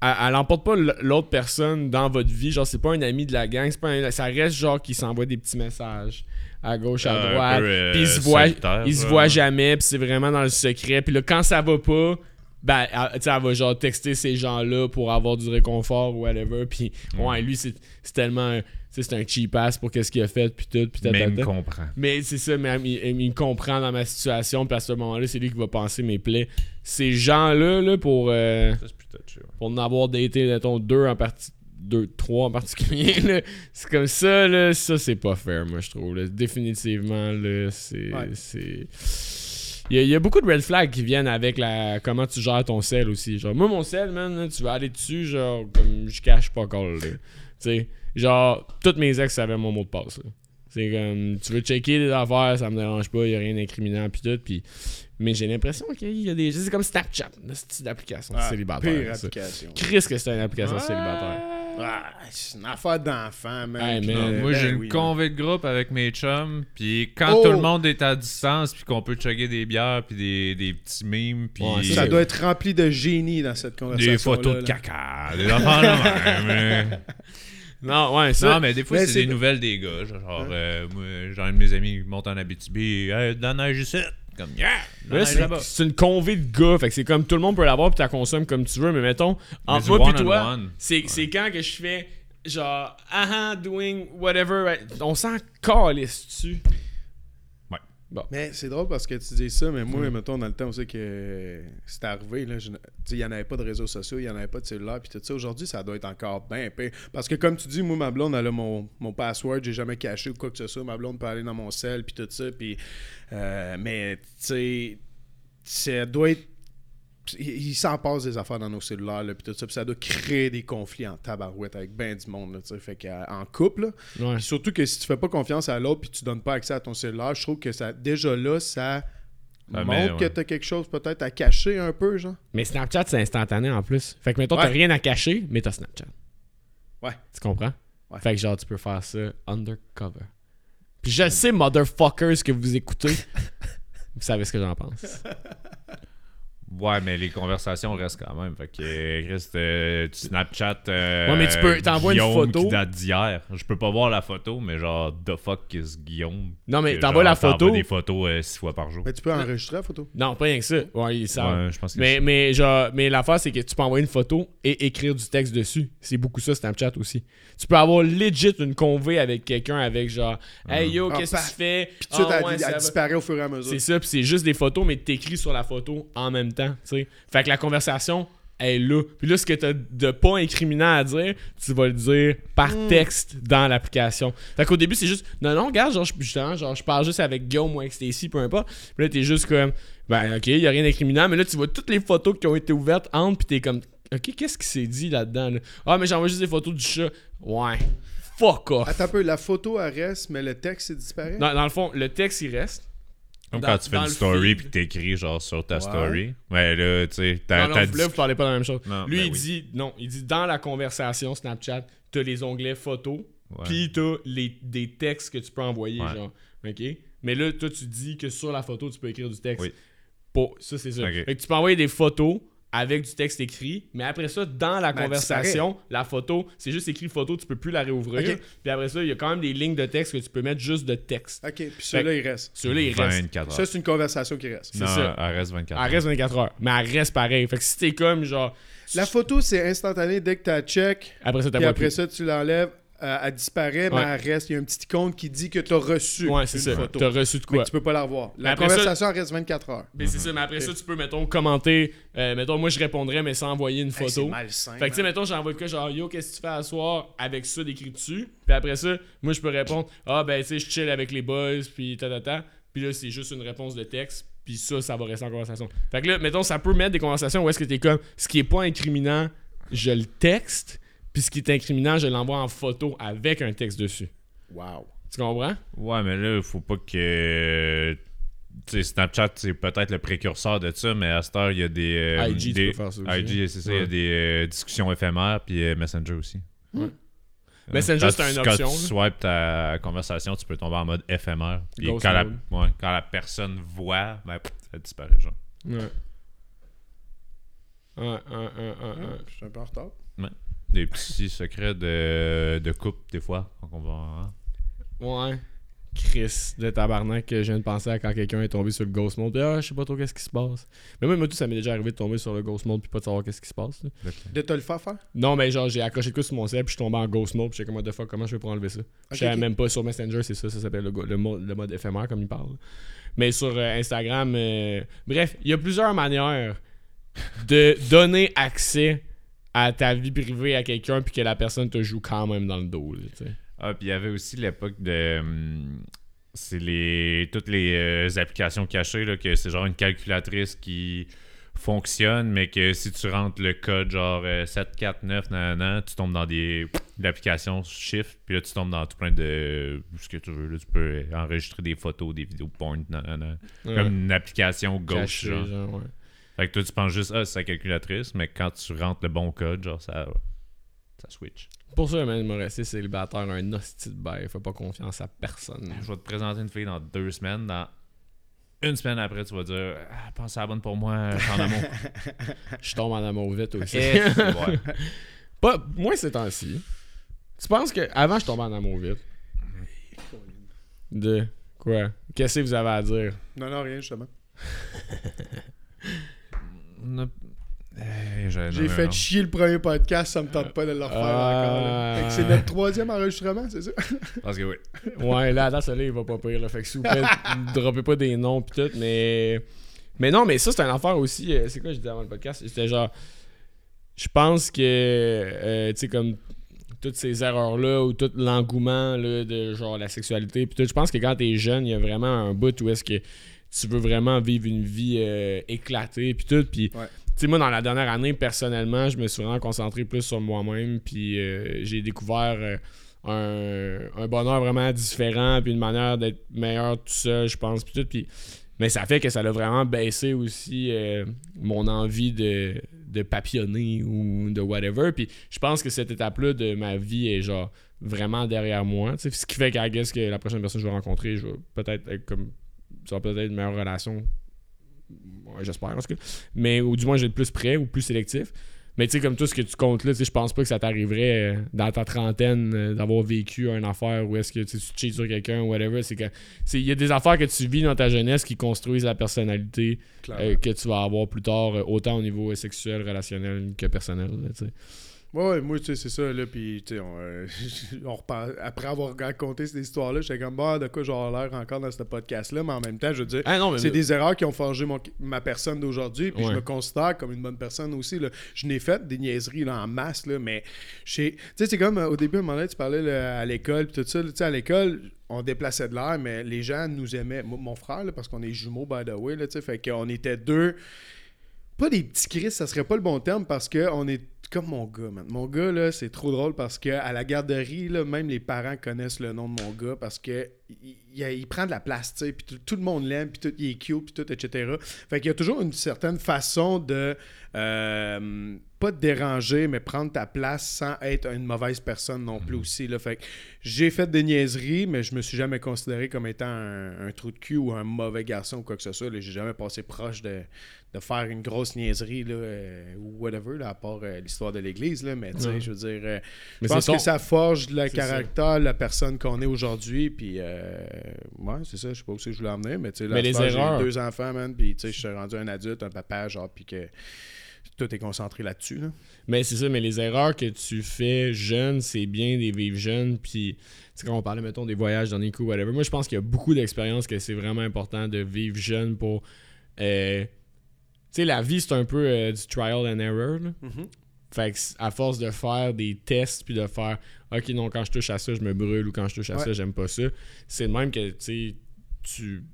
[SPEAKER 2] elle, elle emporte pas l'autre personne dans votre vie, genre, c'est pas un ami de la gang, c'est pas un- ça reste genre qui s'envoie des petits messages à gauche, à
[SPEAKER 1] Euh,
[SPEAKER 2] droite,
[SPEAKER 1] peu, euh,
[SPEAKER 2] puis ils se voient, ils se voient jamais, puis c'est vraiment dans le secret, puis là, quand ça va pas, ben, elle, elle va genre texter ces gens-là pour avoir du réconfort ou whatever, puis ouais, lui, c'est, tellement, c'est un cheap ass pour qu'est-ce qu'il a fait, puis tout, puis
[SPEAKER 1] mais il
[SPEAKER 2] tatata.
[SPEAKER 1] me comprend
[SPEAKER 2] Mais c'est ça, mais il, me comprend dans ma situation, puis à ce moment-là, c'est lui qui va penser mes plaies. Ces gens-là, là, pour, euh,
[SPEAKER 1] Ça, touché, ouais.
[SPEAKER 2] pour en avoir daté, mettons, deux en partie. Deux, trois en particulier, c'est comme ça, là, ça c'est pas fair, moi je trouve. là. Définitivement, là, c'est.
[SPEAKER 3] Ouais.
[SPEAKER 2] Il y, a, il y a beaucoup de red flags qui viennent avec la comment tu gères ton sel aussi. Genre, moi, mon sel, man, là, tu vas aller dessus, genre, comme je cache pas là. Tu sais, genre, toutes mes ex savaient mon mot de passe. C'est comme, tu veux checker des affaires, ça me dérange pas, il a rien d'incriminant, pis tout, pis... Mais j'ai l'impression qu'il y a des... C'est comme Snapchat, une petite application
[SPEAKER 3] Ah,
[SPEAKER 2] célibataire.
[SPEAKER 3] Pire application.
[SPEAKER 2] Chris que c'est une application célibataire.
[SPEAKER 3] Ah, c'est une affaire d'enfant, man.
[SPEAKER 2] Hey,
[SPEAKER 3] Puis,
[SPEAKER 2] man.
[SPEAKER 3] euh,
[SPEAKER 1] Moi,
[SPEAKER 3] ben
[SPEAKER 1] j'ai une
[SPEAKER 3] oui,
[SPEAKER 1] convée de groupe avec mes chums, puis quand
[SPEAKER 3] Oh!
[SPEAKER 1] tout le monde est à distance, puis qu'on peut chugger des bières, puis des, des petits mimes, puis
[SPEAKER 2] Ouais,
[SPEAKER 3] Ça doit être rempli de génie dans cette conversation.
[SPEAKER 1] des photos de caca, des même.
[SPEAKER 2] Non, ouais, ça...
[SPEAKER 1] Non, mais des fois,
[SPEAKER 3] Mais
[SPEAKER 1] c'est
[SPEAKER 3] c'est-
[SPEAKER 1] des nouvelles des gars. Genre, euh, moi, genre, un de mes amis qui monte en Abitibi, hey, de la neige ici. Comme, yeah,
[SPEAKER 2] c'est, une convée de gars, fait que c'est comme tout le monde peut l'avoir puis tu la consommes comme tu veux, mais mettons, entre moi pis toi, c'est, c'est quand que je fais genre, ah doing whatever, right, on s'en calisse dessus.
[SPEAKER 3] Mais c'est drôle parce que tu dis ça, mais moi,
[SPEAKER 2] Mm.
[SPEAKER 3] mettons, dans le temps aussi que c'est arrivé, là, il n'y en avait pas de réseaux sociaux, il n'y en avait pas de cellulaire, puis tout ça. Aujourd'hui, ça doit être encore bien pire. Parce que, comme tu dis, moi, ma blonde, elle a mon, mon password, j'ai jamais caché ou quoi que ce soit. Ma blonde peut aller dans mon cell, puis tout ça. Puis, euh, mais, tu sais, ça doit être. Il, il s'en passe des affaires dans nos cellulaires, là, puis tout ça. Puis ça doit créer des conflits en tabarouette avec ben du monde, là, tu sais. Fait qu'en couple, là,
[SPEAKER 2] Ouais.
[SPEAKER 3] surtout que si tu fais pas confiance à l'autre puis tu donnes pas accès à ton cellulaire, je trouve que ça déjà là, ça,
[SPEAKER 1] Ça
[SPEAKER 3] montre
[SPEAKER 1] met,
[SPEAKER 3] que t'as quelque chose peut-être à cacher un peu, genre.
[SPEAKER 2] Mais Snapchat, c'est instantané en plus. Fait que mettons, t'as rien à cacher, mais t'as Snapchat.
[SPEAKER 3] Ouais.
[SPEAKER 2] Tu comprends?
[SPEAKER 3] Ouais.
[SPEAKER 2] Fait que genre, tu peux faire ça undercover. Puis je sais, motherfuckers, que vous écoutez. vous savez ce que j'en pense.
[SPEAKER 1] Ouais, mais les conversations restent quand même. Fait que, Chris, euh, tu Snapchat. euh,
[SPEAKER 2] Ouais, mais tu peux- t'envoies une photo.
[SPEAKER 1] qui date d'hier. Je peux pas voir la photo, mais genre, the fuck is Guillaume?
[SPEAKER 2] Non, mais t'envoies la photo.
[SPEAKER 1] t'envoies des photos euh, six fois par jour.
[SPEAKER 3] Mais tu peux enregistrer la photo.
[SPEAKER 2] Non, pas rien que ça. Ouais, ils savent.
[SPEAKER 1] Ouais, je pense que
[SPEAKER 2] Mais, mais, genre, mais l'affaire, c'est que tu peux envoyer une photo et écrire du texte dessus. C'est beaucoup ça, Snapchat aussi. Tu peux avoir legit une convée avec quelqu'un avec genre, hey yo,
[SPEAKER 3] Ah,
[SPEAKER 2] qu'est-ce que
[SPEAKER 3] paf.
[SPEAKER 2] tu fais?
[SPEAKER 3] Puis tout de suite,
[SPEAKER 2] Ah,
[SPEAKER 3] elle,
[SPEAKER 2] ouais,
[SPEAKER 3] elle disparaît au fur et à mesure.
[SPEAKER 2] C'est ça, puis c'est juste des photos, mais t'écris sur la photo en même temps, Fait que la conversation est là. Puis là, ce que t'as de pas incriminant à dire, tu vas le dire par
[SPEAKER 3] Hmm.
[SPEAKER 2] texte dans l'application. Fait qu'au début, c'est juste, non, non, regarde, genre, je, justement, genre, je parle juste avec Guillaume ou avec Stacy, peu importe. Puis là, t'es juste comme, ben, ok, y a rien d'incriminant, mais là, tu vois toutes les photos qui ont été ouvertes entre, puis t'es comme, ok, qu'est-ce qui s'est dit là-dedans, là? Ah, mais j'envoie juste des photos du chat. Ouais. Fuck off.
[SPEAKER 3] Attends un peu, la photo elle reste, mais le texte il disparaît?
[SPEAKER 2] Dans, dans le fond, le texte, il reste.
[SPEAKER 1] Comme
[SPEAKER 2] dans-
[SPEAKER 1] quand tu fais une story
[SPEAKER 2] feed.
[SPEAKER 1] puis t'écris genre sur ta story. Ouais, là, tu sais, t'as
[SPEAKER 2] Non, non, là,
[SPEAKER 1] dit-
[SPEAKER 2] vous parlez pas de la même chose.
[SPEAKER 1] Non,
[SPEAKER 2] Lui,
[SPEAKER 1] ben
[SPEAKER 2] il
[SPEAKER 1] oui.
[SPEAKER 2] dit, non, il dit dans la conversation Snapchat, t'as les onglets photos,
[SPEAKER 1] Ouais.
[SPEAKER 2] puis t'as les, des textes que tu peux envoyer,
[SPEAKER 1] Ouais.
[SPEAKER 2] genre. OK? Mais là, toi, tu dis que sur la photo, tu peux écrire du texte.
[SPEAKER 1] Oui.
[SPEAKER 2] Pas, ça, c'est ça.
[SPEAKER 1] Ok.
[SPEAKER 2] Fait que tu peux envoyer des photos avec du texte écrit, mais après ça, dans la
[SPEAKER 3] Ben,
[SPEAKER 2] conversation, la photo, c'est juste écrit photo, tu peux plus la réouvrir. Puis après ça, il y a quand même des lignes de texte que tu peux mettre juste de texte.
[SPEAKER 3] Ok, puis celui-là il reste.
[SPEAKER 2] Celui-là, il reste.
[SPEAKER 1] 24
[SPEAKER 3] Ça,
[SPEAKER 1] heures.
[SPEAKER 3] c'est une conversation qui reste.
[SPEAKER 1] Non,
[SPEAKER 2] ça.
[SPEAKER 1] elle reste 24
[SPEAKER 2] Elle
[SPEAKER 1] heures.
[SPEAKER 2] reste 24 heures, mais elle reste pareil. Fait que si t'es comme genre.
[SPEAKER 3] La photo, c'est instantané dès que tu as check.
[SPEAKER 2] Après ça, t'as
[SPEAKER 3] Puis après
[SPEAKER 2] plus.
[SPEAKER 3] ça, tu l'enlèves, euh, elle disparaît, mais
[SPEAKER 2] Ouais.
[SPEAKER 3] elle reste. Il y a un petit icône qui dit que tu as reçu
[SPEAKER 2] Ouais, c'est
[SPEAKER 3] une
[SPEAKER 2] ça.
[SPEAKER 3] photo.
[SPEAKER 2] T'as reçu de
[SPEAKER 3] Mais
[SPEAKER 2] quoi?
[SPEAKER 3] tu peux pas la revoir. La
[SPEAKER 2] après
[SPEAKER 3] conversation reste 24 heures.
[SPEAKER 2] Ben, c'est ça, mais après ça, tu peux, mettons, commenter. euh, mettons, moi, je répondrais, mais sans envoyer une
[SPEAKER 3] Hey, c'est
[SPEAKER 2] photo.
[SPEAKER 3] malsain.
[SPEAKER 2] fait que, tu sais, mettons, j'envoie le cas genre, yo, qu'est-ce que tu fais à soir avec ça d'écrit dessus? Puis après ça, moi, je peux répondre, ah, ben, tu sais, je chill avec les boys, puis ta, ta, ta. Puis là, c'est juste une réponse de texte. Puis ça, ça va rester en conversation. Fait que là, mettons, ça peut mettre des conversations où est-ce que t'es comme, ce qui est pas incriminant, je le texte. Puis ce qui est incriminant, je l'envoie en photo avec un texte dessus.
[SPEAKER 3] Wow.
[SPEAKER 2] Tu comprends?
[SPEAKER 1] Ouais, mais là, il faut pas que. Tu sais, Snapchat, c'est peut-être le précurseur de ça, mais à cette heure, il y a des. euh,
[SPEAKER 2] IG, tu
[SPEAKER 1] des-
[SPEAKER 2] peux faire ça aussi.
[SPEAKER 1] IG, c'est ça, il y a des euh, discussions éphémères, puis euh, Messenger aussi.
[SPEAKER 2] Ouais.
[SPEAKER 1] Euh,
[SPEAKER 2] Messenger,
[SPEAKER 1] quand
[SPEAKER 2] c'est
[SPEAKER 1] tu-
[SPEAKER 2] une
[SPEAKER 1] Quand
[SPEAKER 2] option,
[SPEAKER 1] tu
[SPEAKER 2] là.
[SPEAKER 1] swipes ta conversation, tu peux tomber en mode éphémère. Puis quand la, ouais, quand la personne voit, ben, pff, ça disparaît, genre.
[SPEAKER 2] Ouais. Ouais, ouais, ouais, ouais, ouais.
[SPEAKER 3] Je suis un peu en retard.
[SPEAKER 1] Des petits secrets de, de couple, des fois. quand on va, hein?
[SPEAKER 2] Ouais. Chris de tabarnak que je viens de penser à quand quelqu'un est tombé sur le ghost mode. Puis, Ah, je sais pas trop qu'est-ce qui se passe. Mais moi, moi, tout ça m'est déjà arrivé de tomber sur le ghost mode puis pas de savoir qu'est-ce qui se passe. là.
[SPEAKER 3] De te le faire faire?
[SPEAKER 2] Non, mais genre, j'ai accroché de quoi sur mon cell puis je suis tombé en ghost mode. Puis j'étais comme, what the fuck, comment je fais pour enlever ça? je savais
[SPEAKER 3] ok.
[SPEAKER 2] même pas sur Messenger, c'est ça, ça s'appelle le, go- le, mode, le mode éphémère, comme il parle. Mais sur euh, Instagram, euh, bref, il y a plusieurs manières de donner accès à ta vie privée à quelqu'un puis que la personne te joue quand même dans le dos. là.
[SPEAKER 1] Ah, puis il y avait aussi l'époque de. hum, c'est les toutes les euh, applications cachées, là, que c'est genre une calculatrice qui fonctionne, mais que si tu rentres le code genre euh, 749, nanana, tu tombes dans des l'application shift, puis là tu tombes dans tout plein de ce que tu veux. Là, tu peux enregistrer des photos, des vidéos porn, nanana.
[SPEAKER 2] Ouais.
[SPEAKER 1] Comme une application gauche,
[SPEAKER 2] Caché,
[SPEAKER 1] genre.
[SPEAKER 2] genre, ouais.
[SPEAKER 1] Fait que toi tu penses juste, ah, c'est sa calculatrice, mais quand tu rentres le bon code, genre ça. Ça switch.
[SPEAKER 2] Pour ça, même, me rester célibataire, un hostie de bail. Fais pas confiance à personne.
[SPEAKER 1] Je vais te présenter une fille dans deux semaines. Dans une semaine après, tu vas dire ah, Pense à la bonne pour moi, je suis en amour.
[SPEAKER 2] Je tombe en amour vite aussi.
[SPEAKER 1] Eh, ouais.
[SPEAKER 2] pas, moi, ces temps-ci. Tu penses que avant je tombais en amour vite? De quoi? Qu'est-ce que vous avez à dire?
[SPEAKER 3] Non, non, rien, justement.
[SPEAKER 1] On a- Eh, j'ai
[SPEAKER 3] fait chier le premier podcast, ça me tente pas de le refaire
[SPEAKER 2] Ah.
[SPEAKER 3] encore. là. Que c'est notre troisième enregistrement, c'est ça?
[SPEAKER 1] Parce que oui.
[SPEAKER 2] Ouais, là, dans celui-là, il va pas pire. Là. Fait que s'il vous plaît, droppez pas des noms pis tout, mais. Mais non, mais ça, c'est une affaire aussi. euh, c'est quoi, je disais avant le podcast? C'était genre. Je pense que. euh, tu sais, comme. Toutes ces erreurs-là ou tout l'engouement là, de genre la sexualité. Puis tout, je pense que quand t'es jeune, il y a vraiment un bout où est-ce que tu veux vraiment vivre une vie euh, éclatée. Puis tout. Puis.
[SPEAKER 3] Ouais.
[SPEAKER 2] Tu sais, moi, dans la dernière année, personnellement, je me suis vraiment concentré plus sur moi-même. Puis euh, j'ai découvert. euh, un, un bonheur vraiment différent, puis une manière d'être meilleur tout seul, je pense, puis tout. Puis, mais ça fait que ça a vraiment baissé aussi euh, mon envie de, de papillonner ou de whatever. Puis je pense que cette étape-là de ma vie est genre vraiment derrière moi. tu sais. Ce qui fait qu'à guess que la prochaine personne que je vais rencontrer, je vais peut-être être comme. Ça va peut-être être une meilleure relation. Ouais, J'espère, en tout cas. Mais, ou du moins, j'ai le plus prêt ou plus sélectif. Mais tu sais, comme tout ce que tu comptes là, je pense pas que ça t'arriverait euh, dans ta trentaine euh, d'avoir vécu une affaire où est-ce que tu cheats sur quelqu'un ou whatever. C'est que c'est- il y a des affaires que tu vis dans ta jeunesse qui construisent la personnalité euh, que tu vas avoir plus tard, autant au niveau sexuel, relationnel que personnel. là.
[SPEAKER 3] Ouais, ouais, moi, tu sais, c'est ça, là, puis, tu sais, on, euh, on repart- après avoir raconté cette histoire-là, j'étais comme, bah, de quoi j'aurais l'air encore dans ce podcast-là, mais en même temps, je veux dire,
[SPEAKER 2] Ah mais
[SPEAKER 3] c'est des erreurs qui ont forgé mon- ma personne d'aujourd'hui, puis
[SPEAKER 2] Ouais.
[SPEAKER 3] je me considère comme une bonne personne aussi, là. Je n'ai fait des niaiseries, là, en masse, là, mais, tu sais, c'est comme, euh, au début, à un moment donné, tu parlais, là, à l'école, puis tout ça, tu sais, à l'école, on déplaçait de l'air, mais les gens nous aimaient, mon frère, là, parce qu'on est jumeaux, by the way, là, tu sais, fait qu'on était deux pas des petits cris, ça serait pas le bon terme parce que on est comme mon gars, man. Mon gars, là, c'est trop drôle parce que à la garderie, là, même les parents connaissent le nom de mon gars parce que il, il- il prend de la place, tu sais, puis tout, tout le monde l'aime, puis tout, il est cute, puis tout, etc. Fait qu'il y a toujours une certaine façon de euh, pas te déranger, mais prendre ta place sans être une mauvaise personne non plus aussi. Là. Fait que j'ai fait des niaiseries, mais je me suis jamais considéré comme étant un, un trou de cul ou un mauvais garçon ou quoi que ce soit. J'ai jamais passé proche de, de faire une grosse niaiserie là, euh, ou whatever, là, à part euh, l'histoire de l'église. là. Mais tu sais, je veux dire, je pense que ça forge le
[SPEAKER 2] ça.
[SPEAKER 3] caractère, la personne qu'on est aujourd'hui. Puis, ouais, c'est ça. Je sais pas où c'est que je voulais emmener, mais tu sais, là,
[SPEAKER 2] Mais les
[SPEAKER 3] j'ai deux enfants, man. Puis, tu sais, je suis rendu un adulte, un papa, genre, puis que tout est concentré là-dessus. Là.
[SPEAKER 2] Mais c'est ça, mais les erreurs que tu fais jeune, c'est bien des vivre jeunes. Puis, tu sais, quand on parlait, mettons, des voyages dans les coups, whatever, moi, je pense qu'il y a beaucoup d'expériences que c'est vraiment important de vivre jeune pour. euh, tu sais, la vie, c'est un peu euh, du trial and error. là. Fait que à force de faire des tests puis de faire OK non quand je touche à ça je me brûle ou quand je touche à
[SPEAKER 3] Ouais.
[SPEAKER 2] ça j'aime pas ça, c'est de même que tu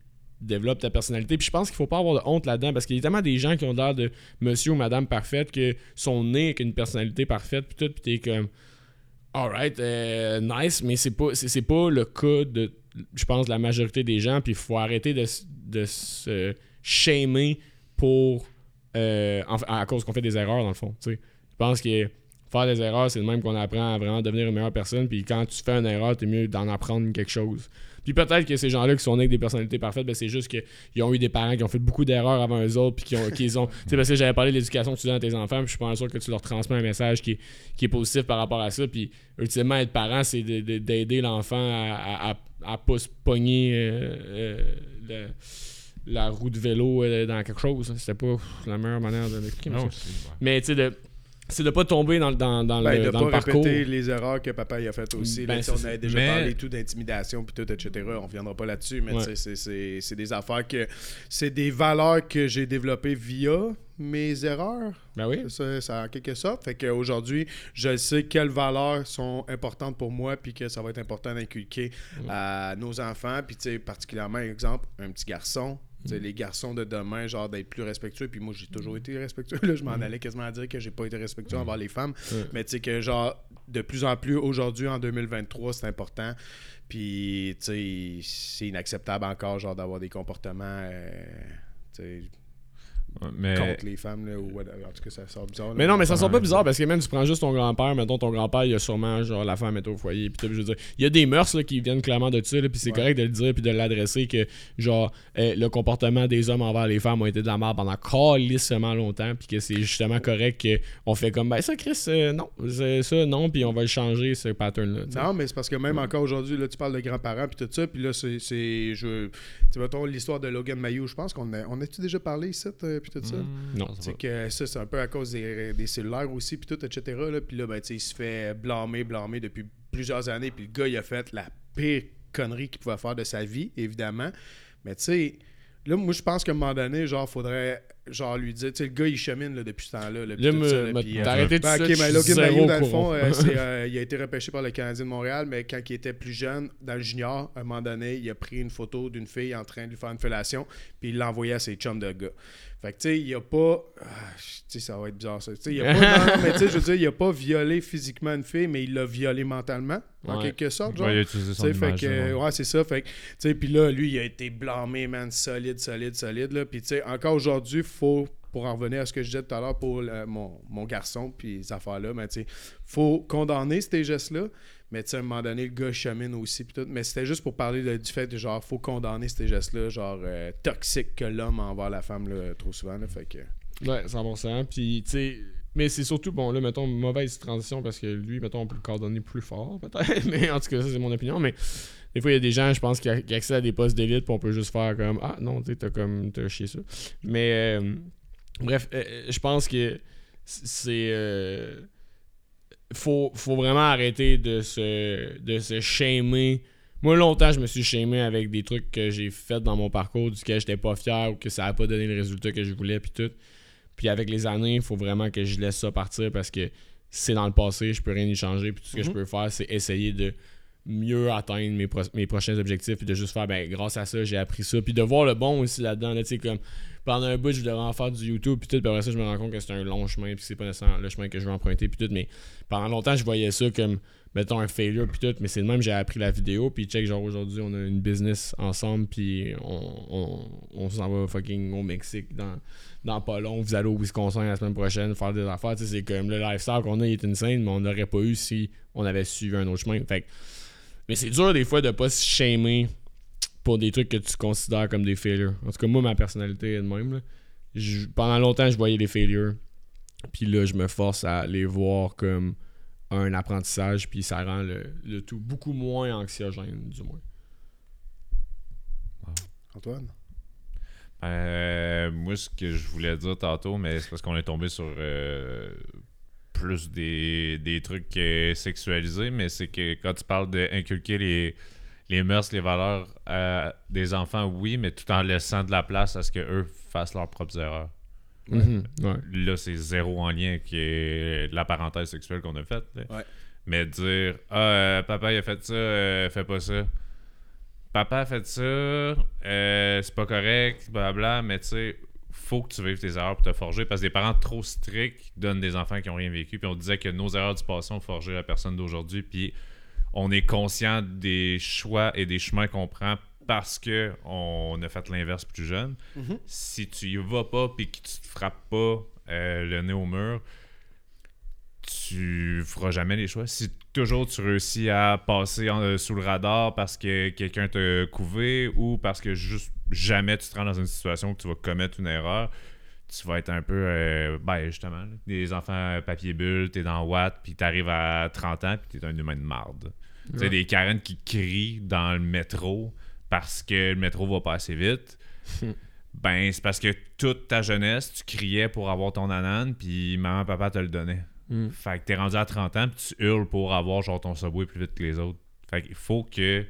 [SPEAKER 2] développes ta personnalité. Puis je pense qu'il faut pas avoir de honte là-dedans parce qu'il y a tellement des gens qui ont l'air de monsieur ou madame parfaite que sont nés avec une personnalité parfaite puis tout puis t'es comme alright euh, nice mais c'est pas c'est c'est pas le cas de je pense de la majorité des gens puis il faut arrêter de, de se shamer pour euh, en- à cause qu'on fait des erreurs dans le fond tu sais je pense que faire des erreurs, c'est le même qu'on apprend à vraiment devenir une meilleure personne. Puis quand tu fais une erreur, t'es mieux d'en apprendre quelque chose. Puis peut-être que ces gens-là qui sont nés avec des personnalités parfaites, ben c'est juste qu'ils ont eu des parents qui ont fait beaucoup d'erreurs avant eux autres. Puis qui ont, qu'ils ont. Tu sais, parce que j'avais parlé de l'éducation que tu donnes à tes enfants. Puis je suis pas sûr que tu leur transmets un message qui est, qui est positif par rapport à ça. Puis ultimement, être parent, c'est de- de- d'aider l'enfant à, à, à, à pas se pogner euh, euh, le- la roue de vélo euh, dans quelque chose. C'était pas la meilleure manière de l'expliquer. mais tu sais, de, c'est de pas tomber dans, le- dans, dans
[SPEAKER 3] Ben,
[SPEAKER 2] le,
[SPEAKER 3] de
[SPEAKER 2] dans le
[SPEAKER 3] pas
[SPEAKER 2] parcours.
[SPEAKER 3] répéter les erreurs que papa il a faites aussi. là.
[SPEAKER 2] Ben, c'est
[SPEAKER 3] on avait déjà
[SPEAKER 1] Mais-
[SPEAKER 3] parlé tout d'intimidation puis tout, etc. On reviendra pas là-dessus, mais
[SPEAKER 2] Ouais.
[SPEAKER 3] c'est- c'est c'est des affaires que... C'est des valeurs que j'ai développées via mes erreurs.
[SPEAKER 2] Ben oui.
[SPEAKER 3] Ça, ça, en quelque sorte. Fait qu'aujourd'hui, je sais quelles valeurs sont importantes pour moi, puis que ça va être important d'inculquer à nos enfants. Puis, tu sais, particulièrement, exemple, un petit garçon. Les garçons de demain, genre d'être plus respectueux. Puis moi, j'ai toujours été respectueux. Là, je m'en allais quasiment à dire que j'ai pas été respectueux envers les femmes.
[SPEAKER 2] Ouais.
[SPEAKER 3] Mais tu sais, que genre, de plus en plus aujourd'hui, en 2023, c'est important. Puis, tu sais, c'est inacceptable encore, genre, d'avoir des comportements. euh,
[SPEAKER 1] mais
[SPEAKER 3] contre les femmes, là, ou whatever. En tout cas, ça sort bizarre. là.
[SPEAKER 2] Mais non, mais ça sort pas bizarre parce que même tu prends juste ton grand-père, mettons ton grand-père, il a sûrement genre la femme est au foyer, puis je veux dire, il y a des mœurs là, qui viennent clairement de ça, puis c'est
[SPEAKER 3] Ouais.
[SPEAKER 2] correct de le dire puis de l'adresser que genre euh, le comportement des hommes envers les femmes ont été de la merde pendant calissement longtemps, puis que c'est justement correct qu'on fait comme ben ça Chris euh, non, c'est ça non, puis on va le changer ce pattern là.
[SPEAKER 3] Non, mais c'est parce que même encore aujourd'hui, là, tu parles de grands-parents puis tout ça, puis là, c'est. c'est- Je... Tu mettons l'histoire de Logan Mayou, je pense qu'on a. On a-tu déjà parlé ici, euh, puis tout ça?
[SPEAKER 1] Hmm,
[SPEAKER 2] Non,
[SPEAKER 3] C'est que ça, c'est un peu à cause des, des cellulaires aussi, puis tout, etc. Là. Puis là, ben, tu sais, il se fait blâmer, blâmer depuis plusieurs années. Puis le gars, il a fait la pire connerie qu'il pouvait faire de sa vie, évidemment. Mais tu sais, là, moi, je pense qu'à un moment donné, genre, faudrait genre lui dire, tu sais, le gars, il chemine là, depuis ce temps-là. Là,
[SPEAKER 2] Là, me-
[SPEAKER 3] puis, euh,
[SPEAKER 2] t'as arrêté
[SPEAKER 3] ben, mais Logan dans le fond, euh, euh, il a été repêché par le Canadien de Montréal, mais quand il était plus jeune, dans le junior, à un moment donné, il a pris une photo d'une fille en train de lui faire une fellation, puis il l'a envoyé à ses chums de gars. Fait que, tu sais, il a pas. ah, tu sais, ça va être bizarre, ça. Tu sais, il a pas. non, mais tu sais, je veux dire, il a pas violé physiquement une fille, mais il l'a violé mentalement, en quelque sorte, genre.
[SPEAKER 1] Ouais, il a utilisé son
[SPEAKER 3] Tu sais, fait
[SPEAKER 1] image.
[SPEAKER 3] que,
[SPEAKER 1] ouais.
[SPEAKER 3] ouais, c'est ça. Fait que, tu sais, puis là, lui, il a été blâmé, man, solide, solide, solide. Là. Puis, tu sais, encore aujourd'hui, faut, pour en revenir à ce que je disais tout à l'heure pour mon, mon garçon, puis ces affaires-là, mais tu sais, faut condamner ces gestes-là, Mais tu sais, à un moment donné, le gars chemine aussi. Pis tout. Mais c'était juste pour parler du fait de genre, faut condamner ces gestes-là, genre euh, toxiques que l'homme envers la femme là, trop souvent. Là, fait que.
[SPEAKER 2] Ouais, 100%. Puis, tu mais c'est surtout, bon, là, mettons, mauvaise transition parce que lui, mettons, on peut le coordonner plus fort, peut-être. Mais en tout cas, ça, c'est mon opinion. Mais des fois, il y a des gens, je pense, qui, a- qui accèdent à des postes d'élite, puis on peut juste faire comme, ah non, tu sais, t'as comme, t'as chié ça. Mais, euh, bref, euh, euh, je pense que c'est. euh, faut, faut vraiment arrêter de se, de se shamer. Moi, longtemps, je me suis shamé avec des trucs que j'ai fait dans mon parcours, duquel j'étais pas fier ou que ça a pas donné le résultat que je voulais, puis tout. Puis avec les années, il faut vraiment que je laisse ça partir parce que c'est dans le passé, je peux rien y changer. Puis tout ce que je
[SPEAKER 3] Mhm.
[SPEAKER 2] peux faire, c'est essayer de mieux atteindre mes, mes prochains objectifs. Puis de juste faire, ben, grâce à ça, j'ai appris ça. Puis de voir le bon aussi là-dedans. Là, tu sais, comme pendant un bout, je voulais en faire du YouTube. Puis tout. Puis après ça, je me rends compte que c'est un long chemin. Puis c'est pas nécessairement le chemin que je veux emprunter. Puis tout. Mais pendant longtemps, je voyais ça comme, mettons, un failure. Puis tout. Mais c'est de même, j'ai appris la vidéo. Puis check, genre aujourd'hui, on a une business ensemble. Puis on, on, on s'en va fucking au Mexique dans dans pas long, vous allez au Wisconsin la semaine prochaine faire des affaires. Tu sais, c'est comme le lifestyle qu'on a, il est insane, mais on n'aurait pas eu si on avait suivi un autre chemin. Fait que- mais c'est dur des fois de pas se shamer pour des trucs que tu considères comme des failures. En tout cas, moi, ma personnalité est de même. là. Je- pendant longtemps, je voyais les failures. Puis là, je me force à les voir comme un apprentissage, puis ça rend le, le tout beaucoup moins anxiogène, du moins.
[SPEAKER 3] Antoine?
[SPEAKER 1] Euh, moi, ce que je voulais dire tantôt, mais c'est parce qu'on est tombé sur euh, plus des, des trucs euh, sexualisés, mais c'est que quand tu parles d'inculquer les, les mœurs, les valeurs à des enfants, oui, mais tout en laissant de la place à ce qu'eux fassent leurs propres erreurs.
[SPEAKER 2] Mhm, ouais.
[SPEAKER 1] Là, c'est zéro en lien avec euh, la parenthèse sexuelle qu'on a faite.
[SPEAKER 3] Ouais.
[SPEAKER 1] Mais dire Ah, euh, papa, il a fait ça, euh, fais pas ça. Papa a fait ça, euh, c'est pas correct, blabla, mais tu sais, faut que tu vives tes erreurs pour te forger parce que des parents trop stricts donnent des enfants qui ont rien vécu. Puis on disait que nos erreurs du passé ont forgé la personne d'aujourd'hui. Puis on est conscient des choix et des chemins qu'on prend parce que on a fait l'inverse plus jeune.
[SPEAKER 3] Mhm.
[SPEAKER 1] Si tu y vas pas puis que tu te frappes pas euh, le nez au mur, tu feras jamais les choix. Si toujours tu réussis à passer en- euh, sous le radar parce que quelqu'un t'a couvé ou parce que juste jamais tu te rends dans une situation où tu vas commettre une erreur, tu vas être un peu, euh, ben justement, là, des enfants papier bulle, t'es dans Watt, puis t'arrives à 30 ans, puis t'es un humain de marde. Tu sais, des Karen qui crient dans le métro parce que le métro va pas assez vite. ben, c'est parce que toute ta jeunesse, tu criais pour avoir ton anane, puis maman, papa te le donnait.
[SPEAKER 2] Mm.
[SPEAKER 1] Fait que t'es rendu à 30 ans, puis tu hurles pour avoir genre ton subway plus vite que les autres. Fait qu'il faut que.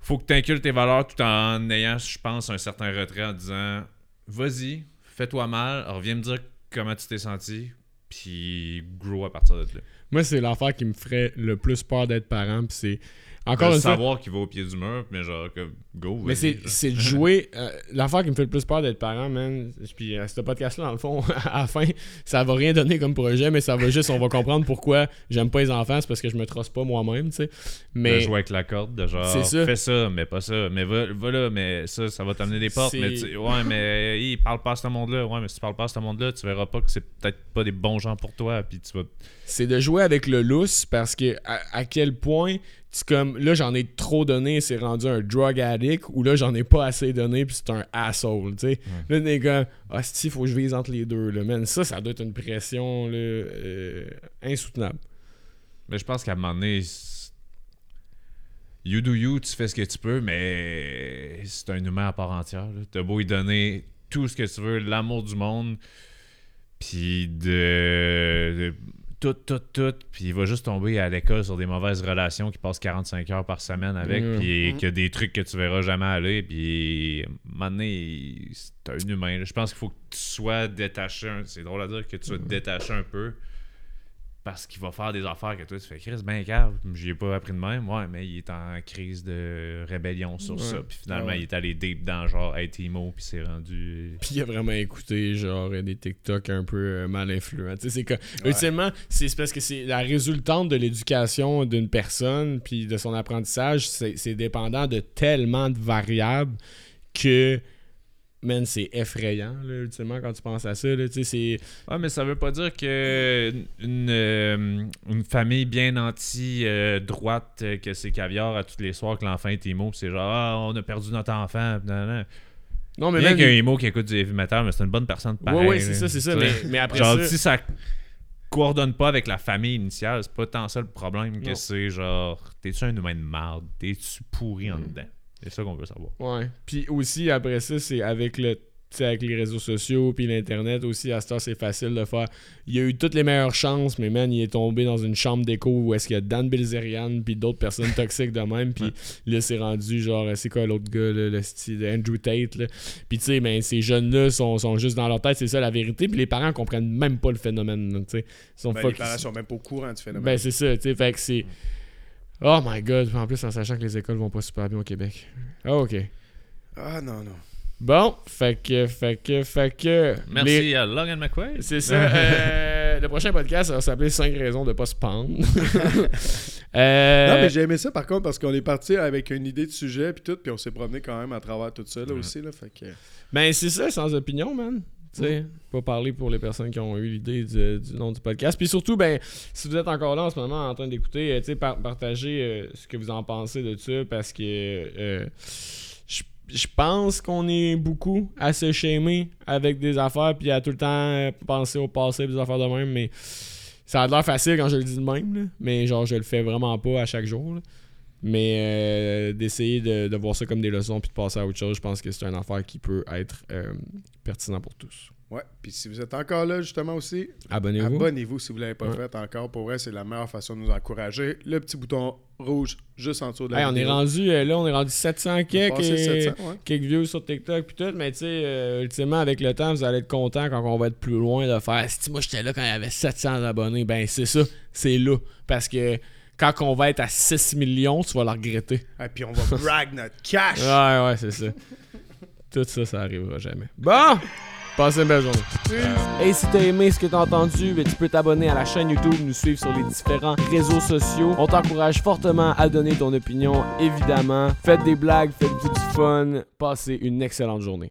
[SPEAKER 1] Faut que t'inculques tes valeurs tout en ayant, je pense, un certain retrait en disant Vas-y, fais-toi mal, reviens me dire comment tu t'es senti, puis grow à partir de là.
[SPEAKER 2] Moi, c'est l'affaire qui me ferait le plus peur d'être parent, puis c'est.
[SPEAKER 1] Encore
[SPEAKER 2] une fois,
[SPEAKER 1] savoir qu'il va au pied du mur, mais genre, comme, go.
[SPEAKER 2] Mais c'est, de jouer. euh, l'affaire qui me fait le plus peur d'être parent, man. Puis à ce podcast-là, dans le fond, à la fin, ça va rien donner comme projet, mais ça va juste, on va comprendre pourquoi j'aime pas les enfants, c'est parce que je me trosse pas moi-même, tu sais.
[SPEAKER 1] De
[SPEAKER 2] Mais.
[SPEAKER 1] jouer avec la corde, de genre,
[SPEAKER 2] C'est ça.
[SPEAKER 1] fais ça, mais pas ça. Mais va, va là, mais ça, ça va t'amener des portes.
[SPEAKER 2] C'est-
[SPEAKER 1] Mais tu- ouais, mais il parle pas à ce monde-là. Ouais, mais si tu parles pas à ce monde-là, tu verras pas que c'est peut-être pas des bons gens pour toi. Puis tu vas.
[SPEAKER 2] c'est de jouer avec le lousse parce que à, à quel point tu comme là j'en ai trop donné c'est rendu un drug addict ou là j'en ai pas assez donné puis c'est un asshole tu sais. Là les gars ah si faut que je vise entre les deux là. Man ça ça doit être une pression là, euh, insoutenable.
[SPEAKER 1] Mais je pense qu'à un moment donné, c'est- you do you, tu fais ce que tu peux, mais c'est un humain à part entière. T'as beau lui donner tout ce que tu veux, l'amour du monde, puis de, de- tout, tout, tout, puis il va juste tomber à l'école sur des mauvaises relations qui passent 45 heures par semaine avec,
[SPEAKER 2] Mm.
[SPEAKER 1] puis
[SPEAKER 3] Mm.
[SPEAKER 1] qu'il y a des trucs que tu verras jamais aller, puis donné, c'est un humain. là. Je pense qu'il faut que tu sois détaché, c'est drôle à dire, que tu sois détaché un peu parce qu'il va faire des affaires que toi tu fais Chris ben cave j'y ai pas appris de même ouais mais il est en crise de rébellion sur
[SPEAKER 2] Ouais.
[SPEAKER 1] ça puis finalement
[SPEAKER 3] Ouais.
[SPEAKER 1] il est allé deep dans genre être emo puis c'est rendu
[SPEAKER 2] puis il a vraiment écouté genre euh, des TikTok un peu euh, mal influents tu sais c'est que
[SPEAKER 3] Ouais.
[SPEAKER 2] ultimement c'est c'est parce que c'est la résultante de l'éducation d'une personne puis de son apprentissage c'est c'est dépendant de tellement de variables que man, c'est effrayant, là, ultimement, quand tu penses à ça. Là, tu sais, c'est.
[SPEAKER 1] Ouais, mais ça veut pas dire que une, euh, une famille bien anti-droite, euh, que c'est caviar à tous les soirs, que l'enfant est émo, pis c'est genre, ah, on a perdu notre enfant. pis nan, nan.
[SPEAKER 2] Non, mais
[SPEAKER 1] Bien
[SPEAKER 2] man,
[SPEAKER 1] qu'il y a un émo qui écoute du heavy metal, mais c'est une bonne personne pareil.
[SPEAKER 2] Ouais, ouais, c'est ça, c'est ça. Mais, mais après
[SPEAKER 1] genre,
[SPEAKER 2] ça.
[SPEAKER 1] si ça coordonne pas avec la famille initiale, c'est pas tant ça le problème que c'est genre, t'es-tu un humain de marde? T'es-tu pourri en dedans? C'est ça qu'on veut savoir.
[SPEAKER 2] Ouais. Puis aussi, après ça, c'est avec le. avec les réseaux sociaux puis l'internet aussi à cette heure c'est facile de faire il a eu toutes les meilleures chances mais man il est tombé dans une chambre d'écho où est-ce qu'il y a Dan Bilzerian puis d'autres personnes toxiques de même puis là c'est rendu genre c'est quoi l'autre gars là, le style Andrew Tate là. puis tu sais ben ces jeunes là sont, sont juste dans leur tête c'est ça la vérité puis les parents comprennent même pas le phénomène tu sais ils sont
[SPEAKER 3] Ben, les parents sont même pas au courant du phénomène.
[SPEAKER 2] ben c'est ça tu sais fait que c'est oh my god en plus en sachant que les écoles vont pas super bien au Québec ah ok
[SPEAKER 3] ah non, non.
[SPEAKER 2] Bon, fait que, fait que, fait que.
[SPEAKER 1] Merci
[SPEAKER 2] les-
[SPEAKER 1] à Logan McQuaid.
[SPEAKER 2] C'est ça. euh, le prochain podcast, ça va s'appeler 5 raisons de pas se pendre. Euh,
[SPEAKER 3] Non, mais j'ai aimé ça par contre parce qu'on est parti avec une idée de sujet puis tout, puis on s'est promené quand même à travers tout ça là,
[SPEAKER 1] Ouais.
[SPEAKER 3] aussi. Là, fait que...
[SPEAKER 2] Ben, c'est ça, sans opinion, man. Tu sais, pas parler pour les personnes qui ont eu l'idée du, nom du podcast. Puis surtout, ben, si vous êtes encore là en ce moment en train d'écouter, euh, partagez euh, ce que vous en pensez de ça parce que euh, je pense qu'on est beaucoup à se shamer avec des affaires puis à tout le temps penser au passé des affaires de même, mais ça a l'air facile quand je le dis de même, mais genre je le fais vraiment pas à chaque jour. Mais euh, d'essayer de, de voir ça comme des leçons puis de passer à autre chose, je pense que c'est une affaire qui peut être euh, pertinent pour tous.
[SPEAKER 3] Ouais, puis si vous êtes encore là justement aussi,
[SPEAKER 2] Abonnez-vous.
[SPEAKER 3] abonnez-vous si vous l'avez pas
[SPEAKER 2] Ouais.
[SPEAKER 3] fait encore. Pour vrai, c'est la meilleure façon de nous encourager. Le petit bouton rouge juste en dessous de la
[SPEAKER 2] Hey, on est rendu euh, là, on est rendu 700
[SPEAKER 3] On a
[SPEAKER 2] quelques,
[SPEAKER 3] passé
[SPEAKER 2] et-
[SPEAKER 3] 700, ouais.
[SPEAKER 2] quelques views sur TikTok puis tout, mais tu sais, euh, ultimement avec le temps, vous allez être content quand on va être plus loin de faire. Si moi j'étais là quand il y avait 700 abonnés, ben c'est ça, c'est là, parce que quand on va être à 6 millions, tu vas le regretter.
[SPEAKER 3] Et Ah, puis on va brag notre cash.
[SPEAKER 2] Ouais, ouais, c'est ça. Tout ça, ça arrivera jamais. Bon! Passez une belle journée.
[SPEAKER 4] Et si t'as aimé ce que t'as entendu, ben, tu peux t'abonner à la chaîne YouTube, nous suivre sur les différents réseaux sociaux. On t'encourage fortement à donner ton opinion, évidemment. Faites des blagues, faites du fun. Passez une excellente journée.